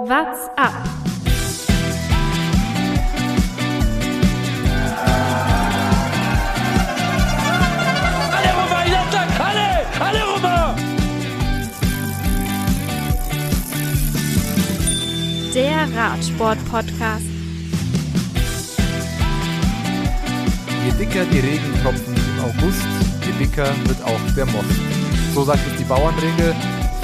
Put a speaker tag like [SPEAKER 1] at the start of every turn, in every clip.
[SPEAKER 1] What's up?
[SPEAKER 2] Allez Romain, il attaque Allez Allez Romain
[SPEAKER 1] Der Radsport-Podcast.
[SPEAKER 3] Je dicker die Regentropfen im August, je dicker wird auch der Most. So sagt es die Bauernregel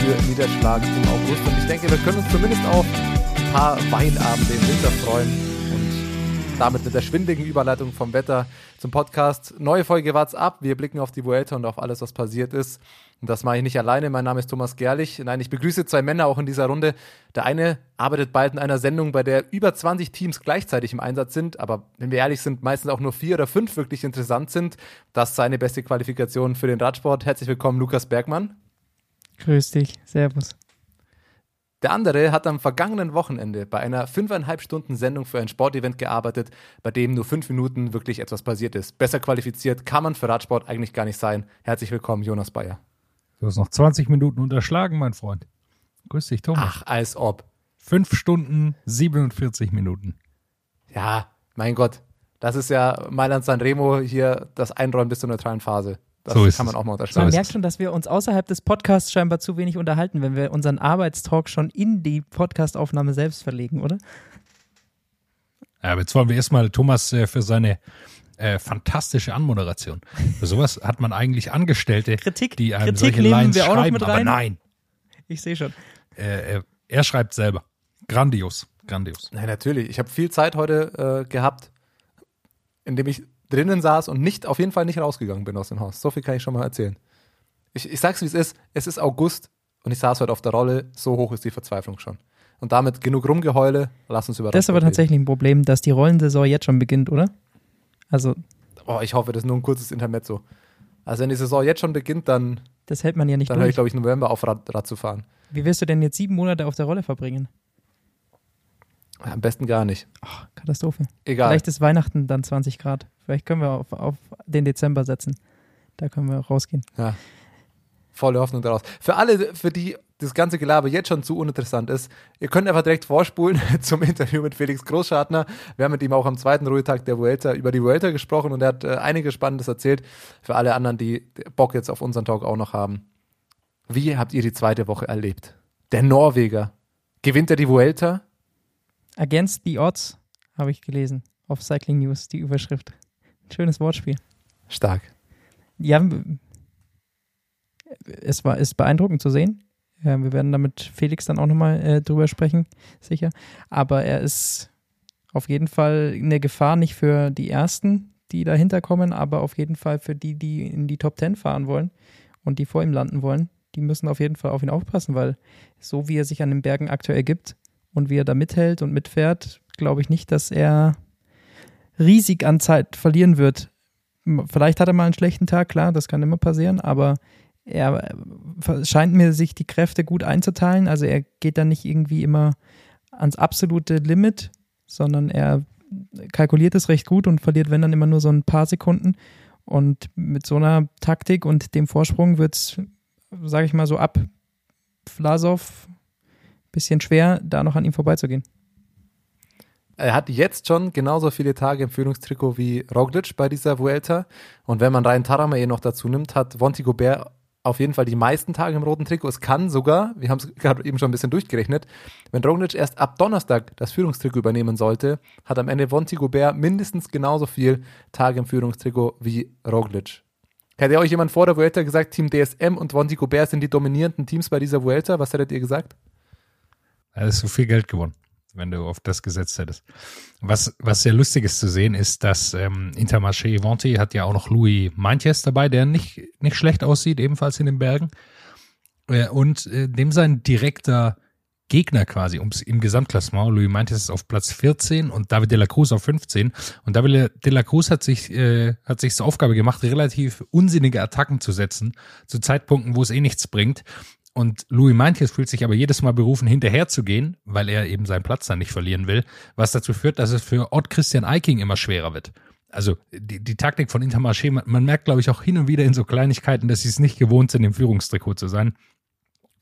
[SPEAKER 3] für Niederschlag im August. Und ich denke, wir können uns zumindest auf ein paar Weinabende im Winter freuen. Und damit mit der schwindeligen Überleitung vom Wetter zum Podcast. Neue Folge What's Up. Wir blicken auf die Vuelta und auf alles, was passiert ist. Und das mache ich nicht alleine. Mein Name ist Thomas Gerlich. Nein, ich begrüße zwei Männer auch in dieser Runde. Der eine arbeitet bald in einer Sendung, bei der über 20 Teams gleichzeitig im Einsatz sind. Aber wenn wir ehrlich sind, meistens auch nur vier oder fünf wirklich interessant sind. Das ist seine beste Qualifikation für den Radsport. Herzlich willkommen, Lukas Bergmann.
[SPEAKER 4] Grüß dich, Servus.
[SPEAKER 3] Der andere hat am vergangenen Wochenende bei einer fünfeinhalb Stunden Sendung für ein Sportevent gearbeitet, bei dem nur fünf Minuten wirklich etwas passiert ist. Besser qualifiziert kann man für Radsport eigentlich gar nicht sein. Herzlich willkommen, Jonas Bayer.
[SPEAKER 5] Du hast noch 20 Minuten unterschlagen, mein Freund. Grüß dich, Thomas.
[SPEAKER 3] Ach, als ob.
[SPEAKER 5] Fünf Stunden, 47 Minuten.
[SPEAKER 3] Ja, mein Gott. Das ist ja Mailand Sanremo hier das Einräumen bis zur neutralen Phase. Das
[SPEAKER 5] So ist
[SPEAKER 3] kann man auch mal
[SPEAKER 4] Man
[SPEAKER 3] unterschreiben.
[SPEAKER 4] merkt schon, dass wir uns außerhalb des Podcasts scheinbar zu wenig unterhalten, wenn wir unseren Arbeitstalk schon in die Podcastaufnahme selbst verlegen, oder?
[SPEAKER 5] Ja, aber jetzt wollen wir erstmal Thomas äh, für seine äh, fantastische Anmoderation. Für sowas hat man eigentlich Angestellte,
[SPEAKER 4] Kritik-
[SPEAKER 5] die einem
[SPEAKER 4] Kritik
[SPEAKER 5] solche
[SPEAKER 4] nehmen
[SPEAKER 5] Lines
[SPEAKER 4] wir auch noch
[SPEAKER 5] schreiben,
[SPEAKER 4] mit
[SPEAKER 5] aber
[SPEAKER 4] rein.
[SPEAKER 5] nein.
[SPEAKER 4] Ich sehe schon.
[SPEAKER 5] Äh, er, er schreibt selber. Grandios, grandios.
[SPEAKER 3] Nein, natürlich. Ich habe viel Zeit heute äh, gehabt, indem ich drinnen saß und nicht, auf jeden Fall nicht rausgegangen bin aus dem Haus. So viel kann ich schon mal erzählen. Ich, ich sag's wie es ist. Es ist August und ich saß heute auf der Rolle. So hoch ist die Verzweiflung schon. Und damit genug Rumgeheule. Lass uns über
[SPEAKER 4] Das ist aber tatsächlich ein Problem, dass die Rollensaison jetzt schon beginnt, oder? Also.
[SPEAKER 3] Oh, ich hoffe, das ist nur ein kurzes Intermezzo. Also wenn die Saison jetzt schon beginnt, dann,
[SPEAKER 4] das hält man ja nicht
[SPEAKER 3] dann höre ich, glaube ich, November auf Rad, Rad zu fahren.
[SPEAKER 4] Wie wirst du denn jetzt sieben Monate auf der Rolle verbringen?
[SPEAKER 3] Am besten gar nicht.
[SPEAKER 4] Ach, Katastrophe.
[SPEAKER 3] Egal.
[SPEAKER 4] Vielleicht ist Weihnachten dann 20 Grad. Vielleicht können wir auf, auf den Dezember setzen. Da können wir rausgehen.
[SPEAKER 3] Ja. Volle Hoffnung daraus. Für alle, für die das ganze Gelaber jetzt schon zu uninteressant ist, ihr könnt einfach direkt vorspulen zum Interview mit Felix Großschartner. Wir haben mit ihm auch am zweiten Ruhetag der Vuelta über die Vuelta gesprochen und er hat äh, einiges Spannendes erzählt. Für alle anderen, die Bock jetzt auf unseren Talk auch noch haben. Wie habt ihr die zweite Woche erlebt? Der Norweger. Gewinnt er die Vuelta?
[SPEAKER 4] Against the Odds habe ich gelesen. Auf Cycling News, die Überschrift. Schönes Wortspiel.
[SPEAKER 3] Stark.
[SPEAKER 4] Ja, es war ist beeindruckend zu sehen. Ja, wir werden damit Felix dann auch nochmal äh, drüber sprechen, sicher. Aber er ist auf jeden Fall eine Gefahr, nicht für die Ersten, die dahinter kommen, aber auf jeden Fall für die, die in die Top Ten fahren wollen und die vor ihm landen wollen. Die müssen auf jeden Fall auf ihn aufpassen, weil so wie er sich an den Bergen aktuell gibt und wie er da mithält und mitfährt, glaube ich nicht, dass er riesig an Zeit verlieren wird. Vielleicht hat er mal einen schlechten Tag, klar, das kann immer passieren, aber er äh, scheint mir sich die Kräfte gut einzuteilen. Also er geht dann nicht irgendwie immer ans absolute Limit, sondern er kalkuliert es recht gut und verliert, wenn dann immer nur so ein paar Sekunden. Und mit so einer Taktik und dem Vorsprung wird es, sage ich mal so, ab Vlasov bisschen schwer, da noch an ihm vorbeizugehen.
[SPEAKER 3] Er hat jetzt schon genauso viele Tage im Führungstrikot wie Roglic bei dieser Vuelta. Und wenn man rein Taramae noch dazu nimmt, hat Vonti Gobert auf jeden Fall die meisten Tage im roten Trikot. Es kann sogar, wir haben es gerade eben schon ein bisschen durchgerechnet, wenn Roglic erst ab Donnerstag das Führungstrikot übernehmen sollte, hat am Ende Vonti Gobert mindestens genauso viel Tage im Führungstrikot wie Roglic. Hätte euch jemand vor der Vuelta gesagt, Team DSM und Vonti Gobert sind die dominierenden Teams bei dieser Vuelta? Was hättet ihr gesagt?
[SPEAKER 5] Da ist so viel Geld gewonnen, wenn du auf das gesetzt hättest. Was, was sehr lustig ist zu sehen, ist, dass ähm, Intermarché Vente hat ja auch noch Louis Meintjes dabei, der nicht, nicht schlecht aussieht, ebenfalls in den Bergen. Äh, und äh, dem sein direkter Gegner quasi ums, im Gesamtklassement. Louis Meintjes ist auf Platz 14 und David de la Cruz auf 15. Und David de la Cruz hat sich, äh, hat sich zur Aufgabe gemacht, relativ unsinnige Attacken zu setzen, zu Zeitpunkten, wo es eh nichts bringt. Und Louis Meintjes fühlt sich aber jedes Mal berufen, hinterher zu gehen, weil er eben seinen Platz dann nicht verlieren will, was dazu führt, dass es für Ott Christian Eiking immer schwerer wird. Also die, die Taktik von Intermarché, man, man merkt, glaube ich, auch hin und wieder in so Kleinigkeiten, dass sie es nicht gewohnt sind, im Führungstrikot zu sein.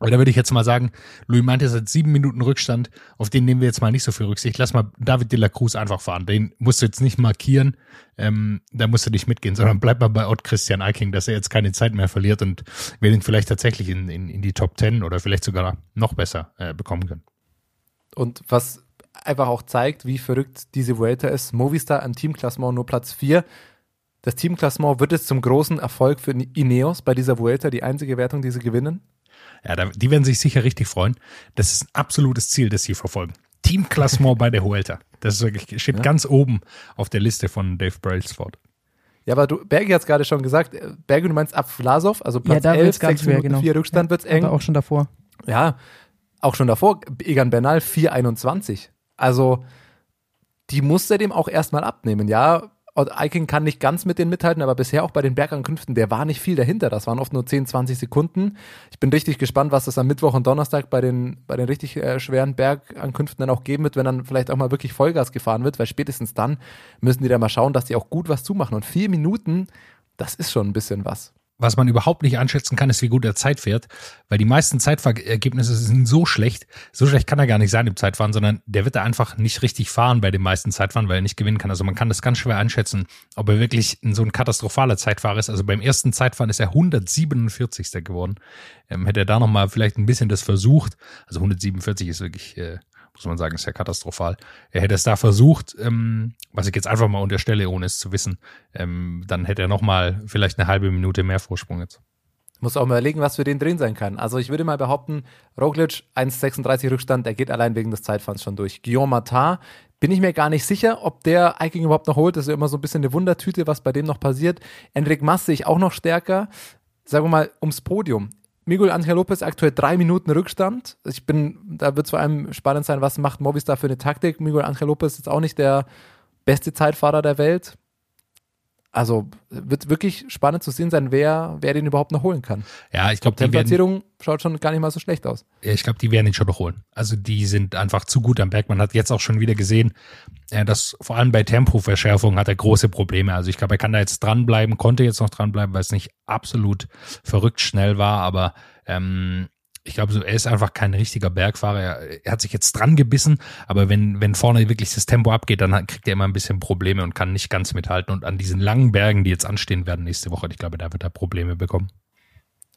[SPEAKER 5] Aber da würde ich jetzt mal sagen, Louis meinte, es hat sieben Minuten Rückstand, auf den nehmen wir jetzt mal nicht so viel Rücksicht. Lass mal David de la Cruz einfach fahren. Den musst du jetzt nicht markieren, ähm, da musst du nicht mitgehen, sondern bleib mal bei Ott Christian Eiking, dass er jetzt keine Zeit mehr verliert und wir den vielleicht tatsächlich in, in, in die Top Ten oder vielleicht sogar noch besser äh, bekommen können.
[SPEAKER 3] Und was einfach auch zeigt, wie verrückt diese Vuelta ist. Movistar im Teamklassement nur Platz 4. Das Teamklassement wird es zum großen Erfolg für Ineos bei dieser Vuelta, die einzige Wertung, die sie gewinnen.
[SPEAKER 5] Ja, da, die werden sich sicher richtig freuen. Das ist ein absolutes Ziel, das sie verfolgen. Teamklassement bei der Vuelta. Das ist wirklich, steht ja. ganz oben auf der Liste von Dave Brailsford.
[SPEAKER 3] Ja, aber du, Bergi hat es gerade schon gesagt. Bergi, du meinst ab Vlasov, also Platz ja, 11, 6 Minuten genau. 4 Rückstand ja, wird's eng.
[SPEAKER 4] Aber auch schon davor.
[SPEAKER 3] Ja, auch schon davor. Egan Bernal 4,21. Also, die muss er dem auch erstmal abnehmen. Ja, Eiking kann nicht ganz mit denen mithalten, aber bisher auch bei den Bergankünften, der war nicht viel dahinter. Das waren oft nur 10, 20 Sekunden. Ich bin richtig gespannt, was das am Mittwoch und Donnerstag bei den, bei den richtig äh, schweren Bergankünften dann auch geben wird, wenn dann vielleicht auch mal wirklich Vollgas gefahren wird, weil spätestens dann müssen die da mal schauen, dass die auch gut was zumachen. Und vier Minuten, das ist schon ein bisschen was
[SPEAKER 5] was man überhaupt nicht einschätzen kann, ist, wie gut er Zeit fährt, weil die meisten Zeitfahrergebnisse sind so schlecht. So schlecht kann er gar nicht sein im Zeitfahren, sondern der wird da einfach nicht richtig fahren bei den meisten Zeitfahren, weil er nicht gewinnen kann. Also man kann das ganz schwer einschätzen, ob er wirklich so ein katastrophaler Zeitfahrer ist. Also beim ersten Zeitfahren ist er 147. geworden. Ähm, hätte er da nochmal vielleicht ein bisschen das versucht, also 147 ist wirklich äh, muss man sagen, ist ja katastrophal. Er hätte es da versucht, ähm, was ich jetzt einfach mal unterstelle, ohne es zu wissen, ähm, dann hätte er nochmal vielleicht eine halbe Minute mehr Vorsprung jetzt.
[SPEAKER 3] Muss auch mal überlegen, was für den drin sein kann. Also ich würde mal behaupten, Roglic 1,36 Rückstand, der geht allein wegen des Zeitfahrens schon durch. Guillaume Martin, bin ich mir gar nicht sicher, ob der Eiking überhaupt noch holt. Das ist ja immer so ein bisschen eine Wundertüte, was bei dem noch passiert. Enric Mas sehe ich auch noch stärker. Sagen wir mal ums Podium. Miguel Angel Lopez aktuell drei Minuten Rückstand. Ich bin, da wird es vor allem spannend sein, was macht Movistar für eine Taktik. Miguel Angel Lopez ist auch nicht der beste Zeitfahrer der Welt. Also wird wirklich spannend zu sehen sein, wer, wer den überhaupt noch holen kann.
[SPEAKER 5] Ja, ich glaube, die
[SPEAKER 3] Platzierung schaut schon gar nicht mal so schlecht aus.
[SPEAKER 5] Ja, ich glaube, die werden ihn schon noch holen. Also die sind einfach zu gut am Berg. Man hat jetzt auch schon wieder gesehen, äh, dass vor allem bei Tempoverschärfung hat er große Probleme. Also ich glaube, er kann da jetzt dranbleiben, konnte jetzt noch dranbleiben, weil es nicht absolut verrückt schnell war, aber ähm, ich glaube, er ist einfach kein richtiger Bergfahrer. Er, hat sich jetzt dran gebissen, aber wenn, wenn vorne wirklich das Tempo abgeht, dann kriegt er immer ein bisschen Probleme und kann nicht ganz mithalten. Und an diesen langen Bergen, die jetzt anstehen werden nächste Woche, ich glaube, da wird er Probleme bekommen.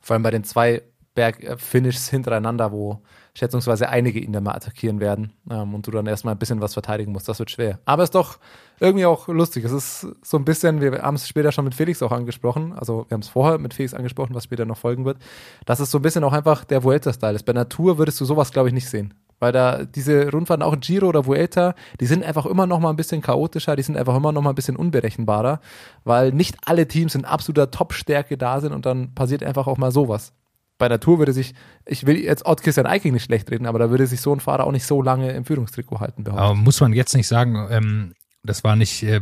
[SPEAKER 3] Vor allem bei den zwei Berg-Finishes hintereinander, wo schätzungsweise einige ihn dann mal attackieren werden ähm, und du dann erstmal ein bisschen was verteidigen musst. Das wird schwer. Aber es ist doch irgendwie auch lustig. Es ist so ein bisschen, wir haben es später schon mit Felix auch angesprochen, also wir haben es vorher mit Felix angesprochen, was später noch folgen wird, dass es so ein bisschen auch einfach der Vuelta-Style ist. Bei Natur würdest du sowas, glaube ich, nicht sehen. Weil da diese Rundfahrten, auch Giro oder Vuelta, die sind einfach immer noch mal ein bisschen chaotischer, die sind einfach immer noch mal ein bisschen unberechenbarer, weil nicht alle Teams in absoluter Top-Stärke da sind und dann passiert einfach auch mal sowas bei der Tour würde sich, ich will jetzt Ott Christian Eiking nicht schlecht reden, aber da würde sich so ein Fahrer auch nicht so lange im Führungstrikot halten.
[SPEAKER 5] Aber muss man jetzt nicht sagen, ähm, das war nicht äh,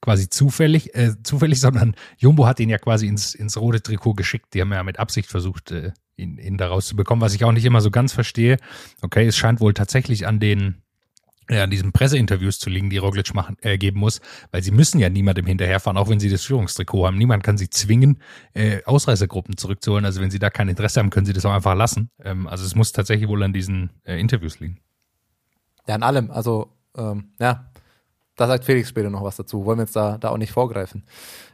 [SPEAKER 5] quasi zufällig, äh, zufällig, sondern Jumbo hat ihn ja quasi ins, ins rote Trikot geschickt. Die haben ja mit Absicht versucht, äh, ihn, ihn da rauszubekommen, was ich auch nicht immer so ganz verstehe. Okay, es scheint wohl tatsächlich an den ja, an diesen Presseinterviews zu liegen, die Roglic machen, äh, geben muss, weil sie müssen ja niemandem hinterherfahren, auch wenn sie das Führungstrikot haben. Niemand kann sie zwingen, äh, Ausreißergruppen zurückzuholen. Also wenn sie da kein Interesse haben, können sie das auch einfach lassen. Ähm, also es muss tatsächlich wohl an diesen äh, Interviews liegen.
[SPEAKER 3] Ja, an allem. Also, ähm, ja, da sagt Felix später noch was dazu. Wollen wir jetzt da, da auch nicht vorgreifen.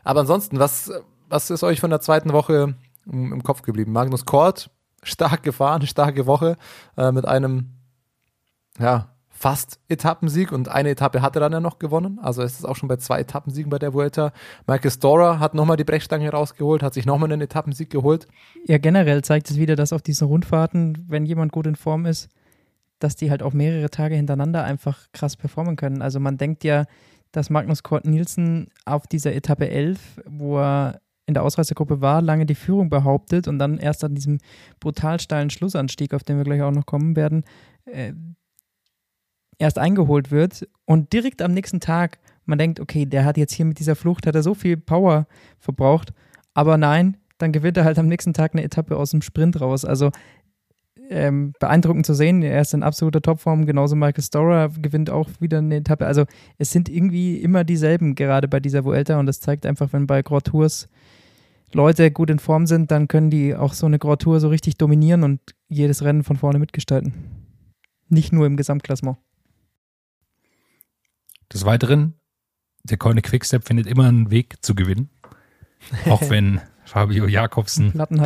[SPEAKER 3] Aber ansonsten, was, was ist euch von der zweiten Woche im, Kopf geblieben? Magnus Kort, stark gefahren, starke Woche, äh, mit einem, ja, fast Etappensieg und eine Etappe hat er dann ja noch gewonnen. Also es ist auch schon bei zwei Etappensiegen bei der Vuelta. Michael Storer hat nochmal die Brechstange rausgeholt, hat sich nochmal einen Etappensieg geholt.
[SPEAKER 4] Ja, generell zeigt es wieder, dass auf diesen Rundfahrten, wenn jemand gut in Form ist, dass die halt auch mehrere Tage hintereinander einfach krass performen können. Also man denkt ja, dass Magnus Kort Nielsen auf dieser Etappe 11, wo er in der Ausreißergruppe war, lange die Führung behauptet und dann erst an diesem brutal steilen Schlussanstieg, auf den wir gleich auch noch kommen werden, äh, erst eingeholt wird und direkt am nächsten Tag man denkt, okay, der hat jetzt hier mit dieser Flucht, hat er so viel Power verbraucht, aber nein, dann gewinnt er halt am nächsten Tag eine Etappe aus dem Sprint raus. Also ähm, beeindruckend zu sehen, er ist in absoluter Topform, genauso Michael Storer gewinnt auch wieder eine Etappe. Also es sind irgendwie immer dieselben, gerade bei dieser Vuelta und das zeigt einfach, wenn bei Grand Tours Leute gut in Form sind, dann können die auch so eine Grand Tour so richtig dominieren und jedes Rennen von vorne mitgestalten. Nicht nur im Gesamtklassement.
[SPEAKER 5] Des Weiteren, der Keune Quickstep findet immer einen Weg zu gewinnen. Auch wenn Fabio Jakobsen äh,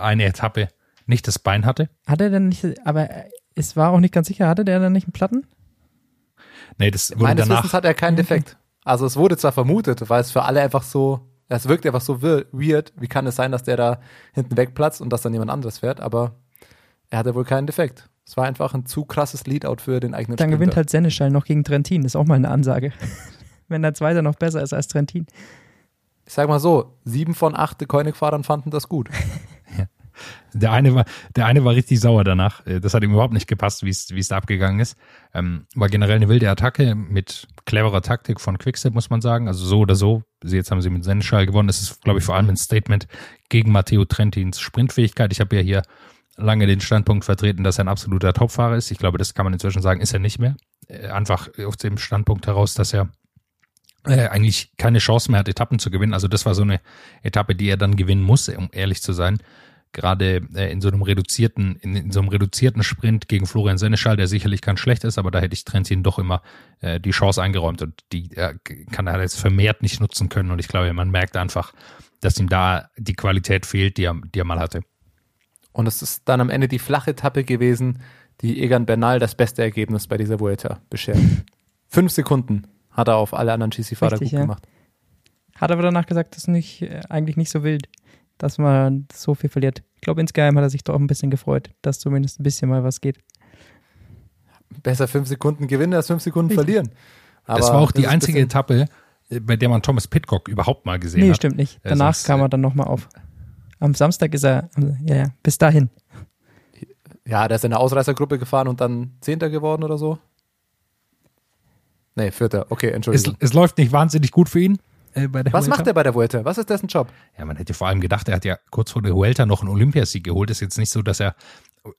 [SPEAKER 5] eine Etappe nicht das Bein hatte.
[SPEAKER 4] Hat er denn nicht, aber es war auch nicht ganz sicher, hatte der dann nicht einen Platten?
[SPEAKER 5] Nee, das wurde
[SPEAKER 3] Meines
[SPEAKER 5] danach.
[SPEAKER 3] Wissens hat er keinen Defekt. Also es wurde zwar vermutet, weil es für alle einfach so, es wirkt einfach so weird. Wie kann es sein, dass der da hinten wegplatzt und dass dann jemand anderes fährt? Aber er hatte wohl keinen Defekt. Es war einfach ein zu krasses Leadout für den eigenen
[SPEAKER 4] Dann
[SPEAKER 3] Sprinter.
[SPEAKER 4] gewinnt halt Seneschall noch gegen Trentin. Das ist auch mal eine Ansage. Wenn der Zweite noch besser ist als Trentin.
[SPEAKER 3] Ich sag mal so, sieben von acht Koenig-Fahrern fanden das gut.
[SPEAKER 5] Der eine war, der eine war richtig sauer danach. Äh, Das hat ihm überhaupt nicht gepasst, wie es, wie es da abgegangen ist. Ähm, war generell eine wilde Attacke mit cleverer Taktik von Quickstep, muss man sagen. Also so oder so. Sie, jetzt haben sie mit Senneschall gewonnen. Das ist, glaube ich, vor allem ein Statement gegen Matteo Trentins Sprintfähigkeit. Ich habe ja hier lange den Standpunkt vertreten, dass er ein absoluter Topfahrer ist. Ich glaube, das kann man inzwischen sagen, ist er nicht mehr. Äh, Einfach aus dem Standpunkt heraus, dass er äh, eigentlich keine Chance mehr hat, Etappen zu gewinnen. Also das war so eine Etappe, die er dann gewinnen muss, um ehrlich zu sein. Gerade äh, in so einem reduzierten, in, in so einem reduzierten Sprint gegen Florian Seneschall, der sicherlich ganz schlecht ist, aber da hätte ich Trentin doch immer äh, die Chance eingeräumt und die äh, kann er jetzt vermehrt nicht nutzen können. Und ich glaube, man merkt einfach, dass ihm da die Qualität fehlt, die er, die er mal hatte.
[SPEAKER 3] Und es ist dann am Ende die flache Etappe gewesen, die Egan Bernal das beste Ergebnis bei dieser Vuelta beschert. Fünf Sekunden hat er auf alle anderen GC-Fahrer gut
[SPEAKER 4] ja.
[SPEAKER 3] gemacht.
[SPEAKER 4] Hat aber danach gesagt, das ist nicht, äh, eigentlich nicht so wild, dass man so viel verliert. Ich glaube, insgeheim hat er sich doch ein bisschen gefreut, dass zumindest ein bisschen mal was geht.
[SPEAKER 3] Besser fünf Sekunden gewinnen als fünf Sekunden
[SPEAKER 4] Richtig.
[SPEAKER 3] verlieren. Aber
[SPEAKER 5] das war auch die
[SPEAKER 3] ist ein
[SPEAKER 5] einzige Etappe, bei der man Thomas Pitcock überhaupt mal gesehen
[SPEAKER 4] Nee,
[SPEAKER 5] hat.
[SPEAKER 4] stimmt nicht.
[SPEAKER 5] Äh,
[SPEAKER 4] Danach
[SPEAKER 5] sonst,
[SPEAKER 4] kam er dann nochmal auf. Am Samstag ist er, ja, ja, bis dahin.
[SPEAKER 3] Ja, der ist in der Ausreißergruppe gefahren und dann Zehnter geworden oder so. Nee, Vierter. Okay,
[SPEAKER 5] Es,
[SPEAKER 3] Entschuldigung.
[SPEAKER 5] es läuft nicht wahnsinnig gut für ihn. Äh, bei der
[SPEAKER 3] Was
[SPEAKER 5] Vuelta.
[SPEAKER 3] macht er bei der Vuelta? Was ist dessen Job?
[SPEAKER 5] Ja, man hätte vor allem gedacht, er hat ja kurz vor der Huelta noch einen Olympiasieg geholt. Ist jetzt nicht so, dass er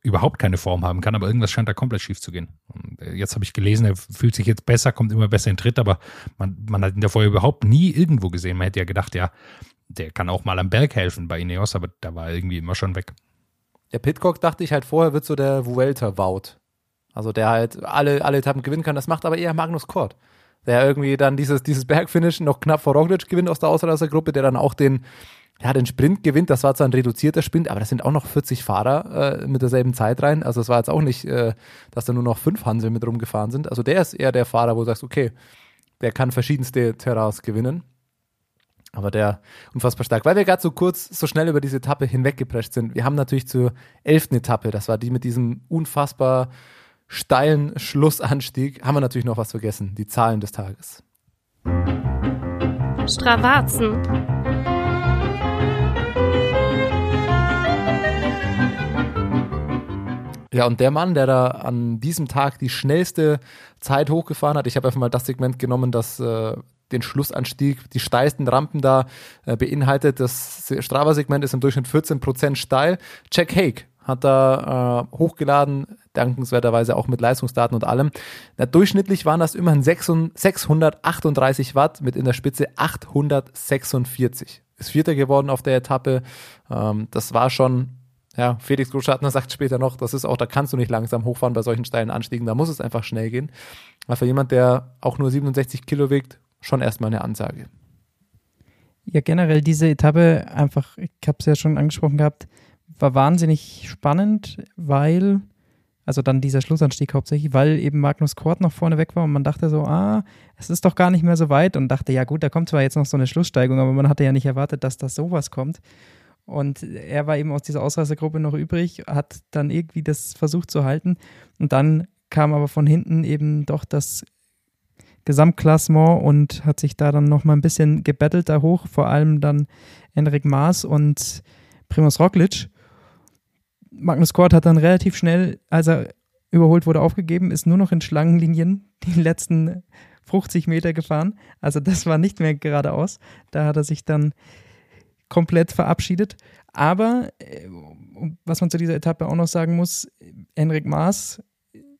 [SPEAKER 5] überhaupt keine Form haben kann, aber irgendwas scheint da komplett schief zu gehen. Und äh, jetzt habe ich gelesen, er fühlt sich jetzt besser, kommt immer besser in den Tritt, aber man, man hat ihn davor überhaupt nie irgendwo gesehen. Man hätte ja gedacht, ja, der kann auch mal am Berg helfen bei Ineos, aber da war er irgendwie immer schon weg.
[SPEAKER 3] Der Pitcock dachte ich halt vorher wird so der Vuelta-Wout. Also der halt alle, alle Etappen gewinnen kann. Das macht aber eher Magnus Kort. Der irgendwie dann dieses, dieses Bergfinish noch knapp vor Roglic gewinnt aus der Ausreißergruppe, der dann auch den, ja, den Sprint gewinnt. Das war zwar ein reduzierter Sprint, aber das sind auch noch 40 Fahrer äh, mit derselben Zeit rein. Also es war jetzt auch nicht, äh, dass da nur noch fünf Hansel mit rumgefahren sind. Also der ist eher der Fahrer, wo du sagst, okay, der kann verschiedenste Terrains gewinnen. Aber der unfassbar stark. Weil wir gerade so kurz, so schnell über diese Etappe hinweggeprescht sind. Wir haben natürlich zur elften Etappe, das war die mit diesem unfassbar steilen Schlussanstieg, haben wir natürlich noch was vergessen. Die Zahlen des Tages.
[SPEAKER 1] Stravazen.
[SPEAKER 3] Ja, und der Mann, der da an diesem Tag die schnellste Zeit hochgefahren hat, ich habe einfach mal das Segment genommen, das äh, den Schlussanstieg, die steilsten Rampen da äh, beinhaltet. Das Strava-Segment ist im Durchschnitt 14% steil. Jack Haig hat da äh, hochgeladen, dankenswerterweise auch mit Leistungsdaten und allem. Na, durchschnittlich waren das immerhin 600 638 Watt mit in der Spitze 846. Ist Vierter geworden auf der Etappe. Ähm, das war schon ja, Felix Großschartner sagt später noch, das ist auch, da kannst du nicht langsam hochfahren bei solchen steilen Anstiegen, da muss es einfach schnell gehen. Aber für jemand, der auch nur 67 Kilo wiegt, schon erstmal eine Ansage.
[SPEAKER 4] Ja, generell diese Etappe, einfach, ich habe es ja schon angesprochen gehabt, war wahnsinnig spannend, weil, also dann dieser Schlussanstieg hauptsächlich, weil eben Magnus Kort noch vorne weg war und man dachte so, ah, es ist doch gar nicht mehr so weit und dachte, ja gut, da kommt zwar jetzt noch so eine Schlusssteigung, aber man hatte ja nicht erwartet, dass das sowas kommt. Und er war eben aus dieser Ausreißergruppe noch übrig, hat dann irgendwie das versucht zu halten. Und dann kam aber von hinten eben doch das Gesamtklassement und hat sich da dann nochmal ein bisschen gebettelt da hoch. Vor allem dann Enric Maas und Primus Roglic. Magnus Kort hat dann relativ schnell, als er überholt wurde, aufgegeben, ist nur noch in Schlangenlinien die letzten 50 Meter gefahren. Also das war nicht mehr geradeaus. Da hat er sich dann komplett verabschiedet. Aber äh, was man zu dieser Etappe auch noch sagen muss, Henrik Maas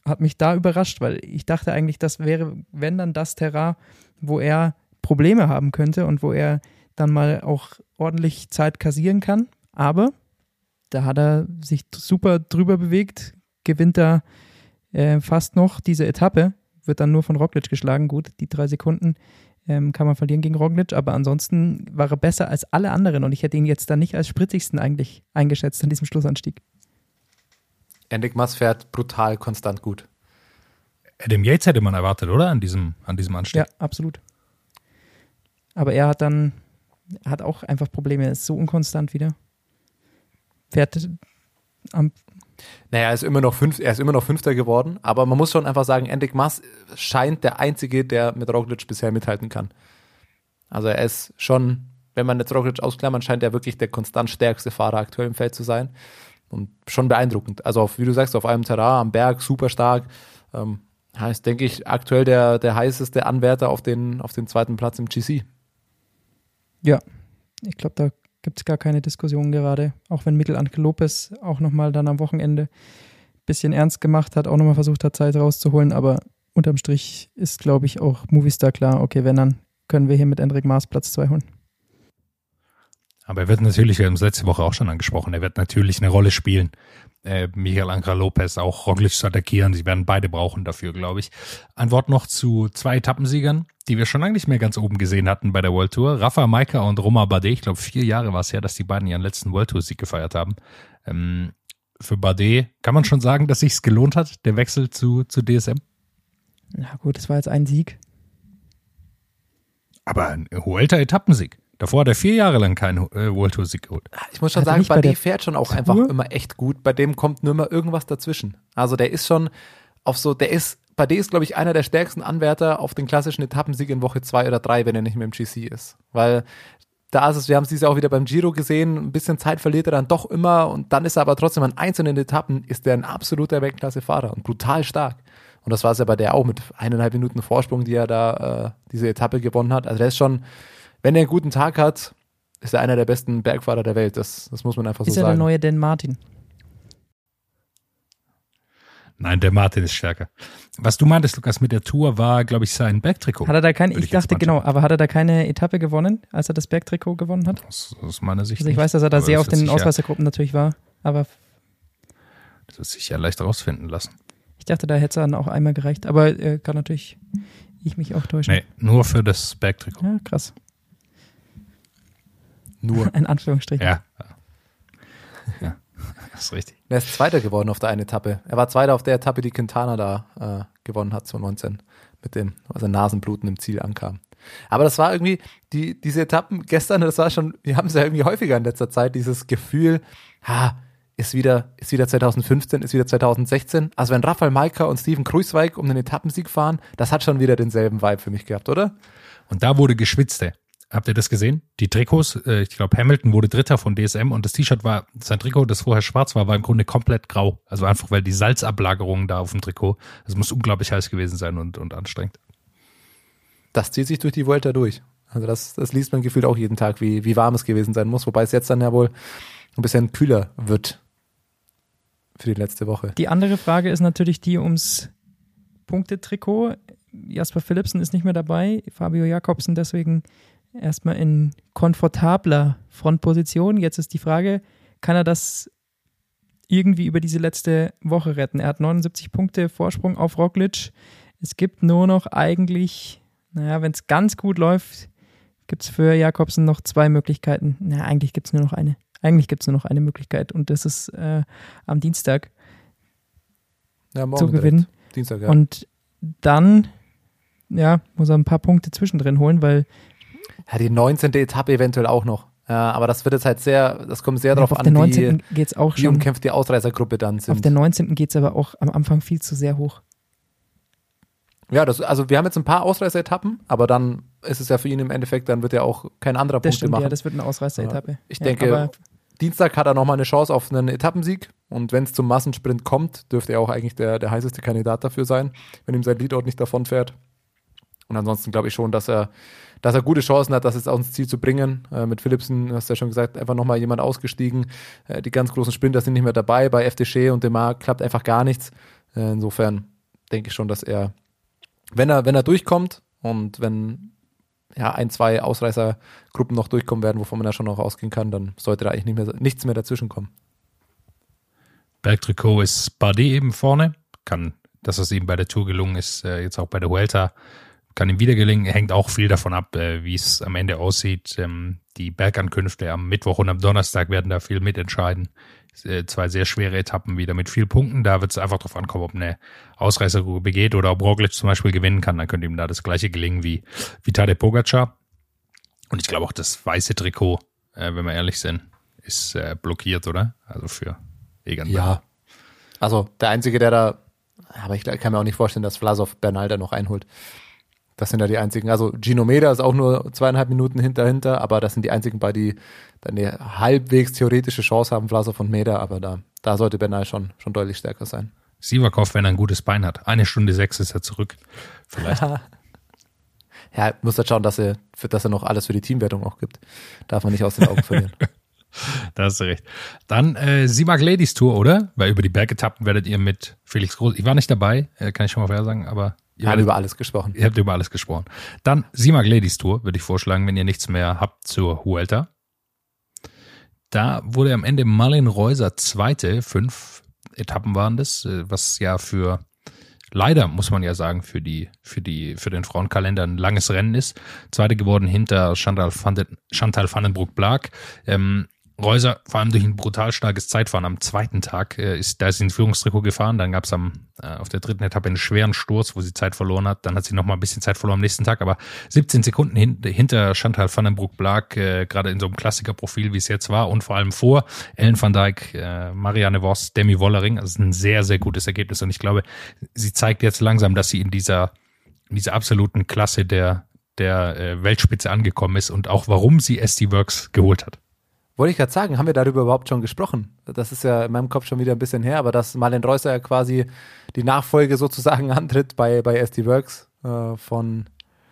[SPEAKER 4] hat mich da überrascht, weil ich dachte eigentlich, das wäre, wenn dann das Terrain, wo er Probleme haben könnte und wo er dann mal auch ordentlich Zeit kassieren kann. Aber da hat er sich super drüber bewegt, gewinnt da äh, fast noch diese Etappe, wird dann nur von Roglic geschlagen. Gut, die drei Sekunden ähm, kann man verlieren gegen Roglic, aber ansonsten war er besser als alle anderen und ich hätte ihn jetzt dann nicht als spritzigsten eigentlich eingeschätzt an diesem Schlussanstieg.
[SPEAKER 3] Enric Mas fährt brutal konstant gut.
[SPEAKER 5] Adam Yates hätte man erwartet, oder? An diesem, an diesem Anstieg.
[SPEAKER 4] Ja, absolut. Aber er hat dann, hat auch einfach Probleme, er ist so unkonstant wieder. Fährt am
[SPEAKER 3] Naja, er ist immer noch fünf, er ist immer noch Fünfter geworden, aber man muss schon einfach sagen, Enric Mas scheint der Einzige, der mit Roglic bisher mithalten kann. Also er ist schon, wenn man jetzt Roglic ausklammert, scheint er wirklich der konstant stärkste Fahrer aktuell im Feld zu sein. Und schon beeindruckend. Also auf, wie du sagst, auf einem Terrain am Berg super stark. Ähm, ist, denke ich, aktuell der, der heißeste Anwärter auf den, auf den zweiten Platz im GC.
[SPEAKER 4] Ja, ich glaube, da gibt es gar keine Diskussion gerade. Auch wenn Miguel Angel Lopez auch nochmal dann am Wochenende ein bisschen ernst gemacht hat, auch nochmal versucht hat, Zeit rauszuholen. Aber unterm Strich ist, glaube ich, auch Movistar klar, okay, wenn dann können wir hier mit Enric Maas Platz 2 holen.
[SPEAKER 5] Aber er wird natürlich, wir haben es letzte Woche auch schon angesprochen, er wird natürlich eine Rolle spielen. Äh, Miguel Angel Lopez, auch Roglic zu attackieren. Sie werden beide brauchen dafür, glaube ich. Ein Wort noch zu zwei Etappensiegern, die wir schon lange nicht mehr ganz oben gesehen hatten bei der World Tour. Rafa Maika und Roma Bardet. Ich glaube, vier Jahre war es her, dass die beiden ihren letzten World Tour Sieg gefeiert haben. Ähm, für Bardet kann man schon sagen, dass sich's gelohnt hat, der Wechsel zu, zu DSM?
[SPEAKER 4] Na gut, das war jetzt ein Sieg.
[SPEAKER 5] Aber ein Huelta-Etappensieg. Davor hat er vier Jahre lang keinen äh, World Tour Sieg geholt.
[SPEAKER 3] Ich muss schon
[SPEAKER 4] Hat er
[SPEAKER 3] sagen,
[SPEAKER 4] bei der
[SPEAKER 3] fährt schon auch
[SPEAKER 4] Tour?
[SPEAKER 3] einfach immer echt gut. Bei dem kommt nur immer irgendwas dazwischen. Also der ist schon auf so, der ist, Bardet ist, glaube ich, einer der stärksten Anwärter auf den klassischen Etappensieg in Woche zwei oder drei, wenn er nicht mehr im GC ist. Weil da ist es, wir haben es dieses Jahr auch wieder beim Giro gesehen, ein bisschen Zeit verliert er dann doch immer und dann ist er aber trotzdem an einzelnen Etappen, ist er ein absoluter Weltklasse-Fahrer und brutal stark. Und das war es ja bei der auch mit eineinhalb Minuten Vorsprung, die er da äh, diese Etappe gewonnen hat. Also der ist schon, wenn er einen guten Tag hat, ist er einer der besten Bergfahrer der Welt. Das, das muss man einfach
[SPEAKER 4] Ist
[SPEAKER 3] so
[SPEAKER 4] er der
[SPEAKER 3] sagen.
[SPEAKER 4] neue Dan Martin?
[SPEAKER 5] Nein, der Martin ist stärker. Was du meintest, Lukas, mit der Tour war, glaube ich, sein Bergtrikot.
[SPEAKER 4] Hat er da kein, ich
[SPEAKER 5] ich
[SPEAKER 4] dachte genau, aber hat er da keine Etappe gewonnen, als er das Bergtrikot gewonnen hat?
[SPEAKER 5] Aus, aus meiner Sicht.
[SPEAKER 4] Also ich
[SPEAKER 5] nicht.
[SPEAKER 4] weiß, dass er da
[SPEAKER 5] Aber
[SPEAKER 4] sehr auf den
[SPEAKER 5] sicher-
[SPEAKER 4] Ausreißergruppen natürlich war, aber
[SPEAKER 5] Das wird sich ja leicht rausfinden lassen.
[SPEAKER 4] ich dachte, da hätte es dann auch einmal gereicht. Aber äh, kann natürlich ich mich auch täuschen.
[SPEAKER 5] Nee, nur für das Bergtrikot.
[SPEAKER 4] Ja, krass.
[SPEAKER 3] Nur.
[SPEAKER 4] In Anführungsstrichen.
[SPEAKER 5] Ja. Ja, das ist richtig.
[SPEAKER 3] Er ist Zweiter geworden auf der einen Etappe. Er war Zweiter auf der Etappe, die Quintana da äh, gewonnen hat, 2019, mit dem, also Nasenbluten im Ziel ankam. Aber das war irgendwie, die, diese Etappen gestern, das war schon, wir haben es ja irgendwie häufiger in letzter Zeit, dieses Gefühl, ha, ist wieder, ist wieder 2015, ist wieder 2016. Also wenn Rafael Maika und Steven Kruiswijk um den Etappensieg fahren, das hat schon wieder denselben Vibe für mich gehabt, oder?
[SPEAKER 5] Und da wurde geschwitzt, ey. Habt ihr das gesehen? Die Trikots, äh, ich glaube, Hamilton wurde Dritter von DSM und das T-Shirt war, sein Trikot, das vorher schwarz war, war im Grunde komplett grau. Also einfach, weil die Salzablagerungen da auf dem Trikot, das muss unglaublich heiß gewesen sein und, und anstrengend.
[SPEAKER 3] das zieht sich durch die Vuelta durch. Also das, das liest man gefühlt auch jeden Tag, wie, wie warm es gewesen sein muss, wobei es jetzt dann ja wohl ein bisschen kühler wird für die letzte Woche.
[SPEAKER 4] Die andere Frage ist natürlich die ums Punktetrikot. Jasper Philipsen ist nicht mehr dabei, Fabio Jakobsen deswegen erstmal in komfortabler Frontposition. Jetzt ist die Frage, kann er das irgendwie über diese letzte Woche retten? Er hat 79 Punkte Vorsprung auf Roglic. Es gibt nur noch eigentlich, naja, wenn es ganz gut läuft, gibt es für Jakobsen noch zwei Möglichkeiten. Na, eigentlich gibt es nur noch eine. Eigentlich gibt es nur noch eine Möglichkeit und das ist äh, am Dienstag
[SPEAKER 3] Ja,
[SPEAKER 4] zu gewinnen.
[SPEAKER 3] Dienstag, ja.
[SPEAKER 4] Und dann, ja, muss er ein paar Punkte zwischendrin holen, weil
[SPEAKER 3] ja, die 19. Etappe eventuell auch noch. Ja, aber das wird jetzt halt sehr, das kommt sehr darauf
[SPEAKER 4] auf
[SPEAKER 3] an,
[SPEAKER 4] der
[SPEAKER 3] wie,
[SPEAKER 4] 19. geht es auch
[SPEAKER 3] wie umkämpft die Ausreißergruppe dann
[SPEAKER 4] Auf
[SPEAKER 3] sind.
[SPEAKER 4] der 19. geht es aber auch am Anfang viel zu sehr hoch.
[SPEAKER 3] Ja, das, also wir haben jetzt ein paar Ausreißer-Etappen, aber dann ist es ja für ihn im Endeffekt, dann wird er auch kein anderer
[SPEAKER 4] Das
[SPEAKER 3] Punkte
[SPEAKER 4] stimmt,
[SPEAKER 3] machen.
[SPEAKER 4] ja, das wird eine Ausreißer-Etappe.
[SPEAKER 3] Ich
[SPEAKER 4] ja,
[SPEAKER 3] denke, Dienstag hat er nochmal eine Chance auf einen Etappensieg und wenn es zum Massensprint kommt, dürfte er auch eigentlich der, der heißeste Kandidat dafür sein, wenn ihm sein Leadout nicht davonfährt. Und ansonsten glaube ich schon, dass er, dass er gute Chancen hat, das jetzt auch ins Ziel zu bringen. Äh, mit Philipsen, hast du ja schon gesagt, einfach nochmal jemand ausgestiegen. Äh, die ganz großen Sprinter sind nicht mehr dabei. Bei FDG und Demar klappt einfach gar nichts. Äh, insofern denke ich schon, dass er, wenn er, wenn er durchkommt und wenn ja, ein, zwei Ausreißergruppen noch durchkommen werden, wovon man ja schon noch ausgehen kann, dann sollte da eigentlich nicht mehr, nichts mehr dazwischen kommen.
[SPEAKER 5] Bergtrikot ist Bardet eben vorne. Kann, dass es ihm bei der Tour gelungen ist, äh, jetzt auch bei der Vuelta, kann ihm wieder gelingen. Hängt auch viel davon ab, äh, wie es am Ende aussieht. Ähm, die Bergankünfte am Mittwoch und am Donnerstag werden da viel mitentscheiden. Äh, zwei sehr schwere Etappen wieder mit viel Punkten. Da wird es einfach darauf ankommen, ob eine Ausreißergruppe geht oder ob Roglic zum Beispiel gewinnen kann. Dann könnte ihm da das gleiche gelingen wie, wie Tadej Pogacar. Und ich glaube auch das weiße Trikot, äh, wenn wir ehrlich sind, ist blockiert, oder? Also für Egan.
[SPEAKER 3] Ja. Also der Einzige, der da, aber ich kann mir auch nicht vorstellen, dass Vlasov Bernal da noch einholt. Das sind ja die einzigen. Also Gino Meda ist auch nur zweieinhalb Minuten hinter, hinter, aber das sind die einzigen bei, die dann eine halbwegs theoretische Chance haben, Vlasov und Meda, aber da, da sollte Bernal schon, schon deutlich stärker sein.
[SPEAKER 5] Sivakov, wenn er ein gutes Bein hat. Eine Stunde sechs ist er zurück. Vielleicht.
[SPEAKER 3] ja, muss halt schauen, dass er, dass er noch alles für die Teamwertung auch gibt. Darf man nicht aus den Augen verlieren.
[SPEAKER 5] da hast du recht. Dann äh, Simak Ladies Tour, oder? Weil über die Bergetappen werdet ihr mit Felix Groß. Ich war nicht dabei, äh, kann ich schon mal vorher sagen, aber
[SPEAKER 3] ihr habt über alles gesprochen.
[SPEAKER 5] Ihr habt über alles gesprochen. Dann Simak Ladies Tour, würde ich vorschlagen, wenn ihr nichts mehr habt zur Huelta. Da wurde am Ende Marlin Reuser Zweite, fünf Etappen waren das, äh, was ja für leider muss man ja sagen für die für die für den Frauenkalender ein langes Rennen ist. Zweite geworden hinter Chantal, Chantal Vandenbroek-Blag. Ähm, Reuser, vor allem durch ein brutal starkes Zeitfahren am zweiten Tag, äh, ist, da ist sie ins Führungstrikot gefahren. Dann gab es äh, auf der dritten Etappe einen schweren Sturz, wo sie Zeit verloren hat. Dann hat sie noch mal ein bisschen Zeit verloren am nächsten Tag, aber 17 Sekunden hin, hinter Chantal van den Broek-Blag, äh, gerade in so einem Klassikerprofil, wie es jetzt war, und vor allem vor Ellen van Dijk, äh, Marianne Voss, Demi Wollering. Das ist ein sehr, sehr gutes Ergebnis. Und ich glaube, sie zeigt jetzt langsam, dass sie in dieser, in dieser absoluten Klasse der, der äh, Weltspitze angekommen ist und auch warum sie SD Works geholt hat.
[SPEAKER 3] Wollte ich gerade sagen, haben wir darüber überhaupt schon gesprochen? Das ist ja in meinem Kopf schon wieder ein bisschen her, aber dass Marlen Reusser ja quasi die Nachfolge sozusagen antritt bei, bei SD Works äh, von.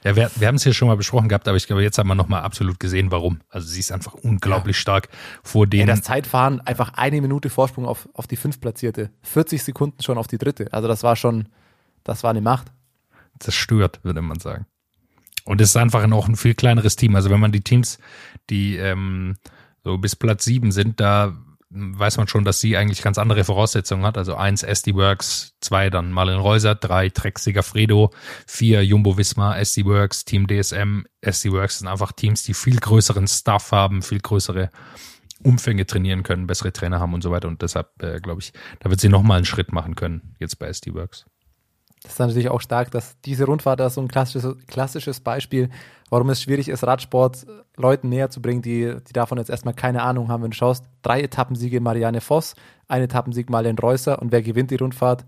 [SPEAKER 5] Ja, wir, wir haben es hier schon mal besprochen gehabt, aber ich glaube, jetzt haben wir nochmal absolut gesehen, warum. Also sie ist einfach unglaublich ja. stark vor denen.
[SPEAKER 3] Ja, das Zeitfahren einfach eine Minute Vorsprung auf, auf die fünf Platzierte. 40 Sekunden schon auf die dritte. Also das war schon, das war eine Macht.
[SPEAKER 5] Zerstört, würde man sagen. Und es ist einfach noch ein viel kleineres Team. Also wenn man die Teams, die ähm, so bis Platz sieben sind, da weiß man schon, dass sie eigentlich ganz andere Voraussetzungen hat. Also eins SD Works, zwei dann Marlon Reuser, drei Trek Segafredo, vier Jumbo Visma, SD Works, Team DSM, SD Works sind einfach Teams, die viel größeren Staff haben, viel größere Umfänge trainieren können, bessere Trainer haben und so weiter. Und deshalb äh, glaube ich, da wird sie nochmal einen Schritt machen können, jetzt bei SD Works.
[SPEAKER 3] Das ist natürlich auch stark, dass diese Rundfahrt da so ein klassisches, klassisches Beispiel, warum es schwierig ist, Radsport Leuten näher zu bringen, die, die davon jetzt erstmal keine Ahnung haben. Wenn du schaust, drei Etappensiege Marianne Voss, ein Etappensieg Marlen Reusser und wer gewinnt die Rundfahrt?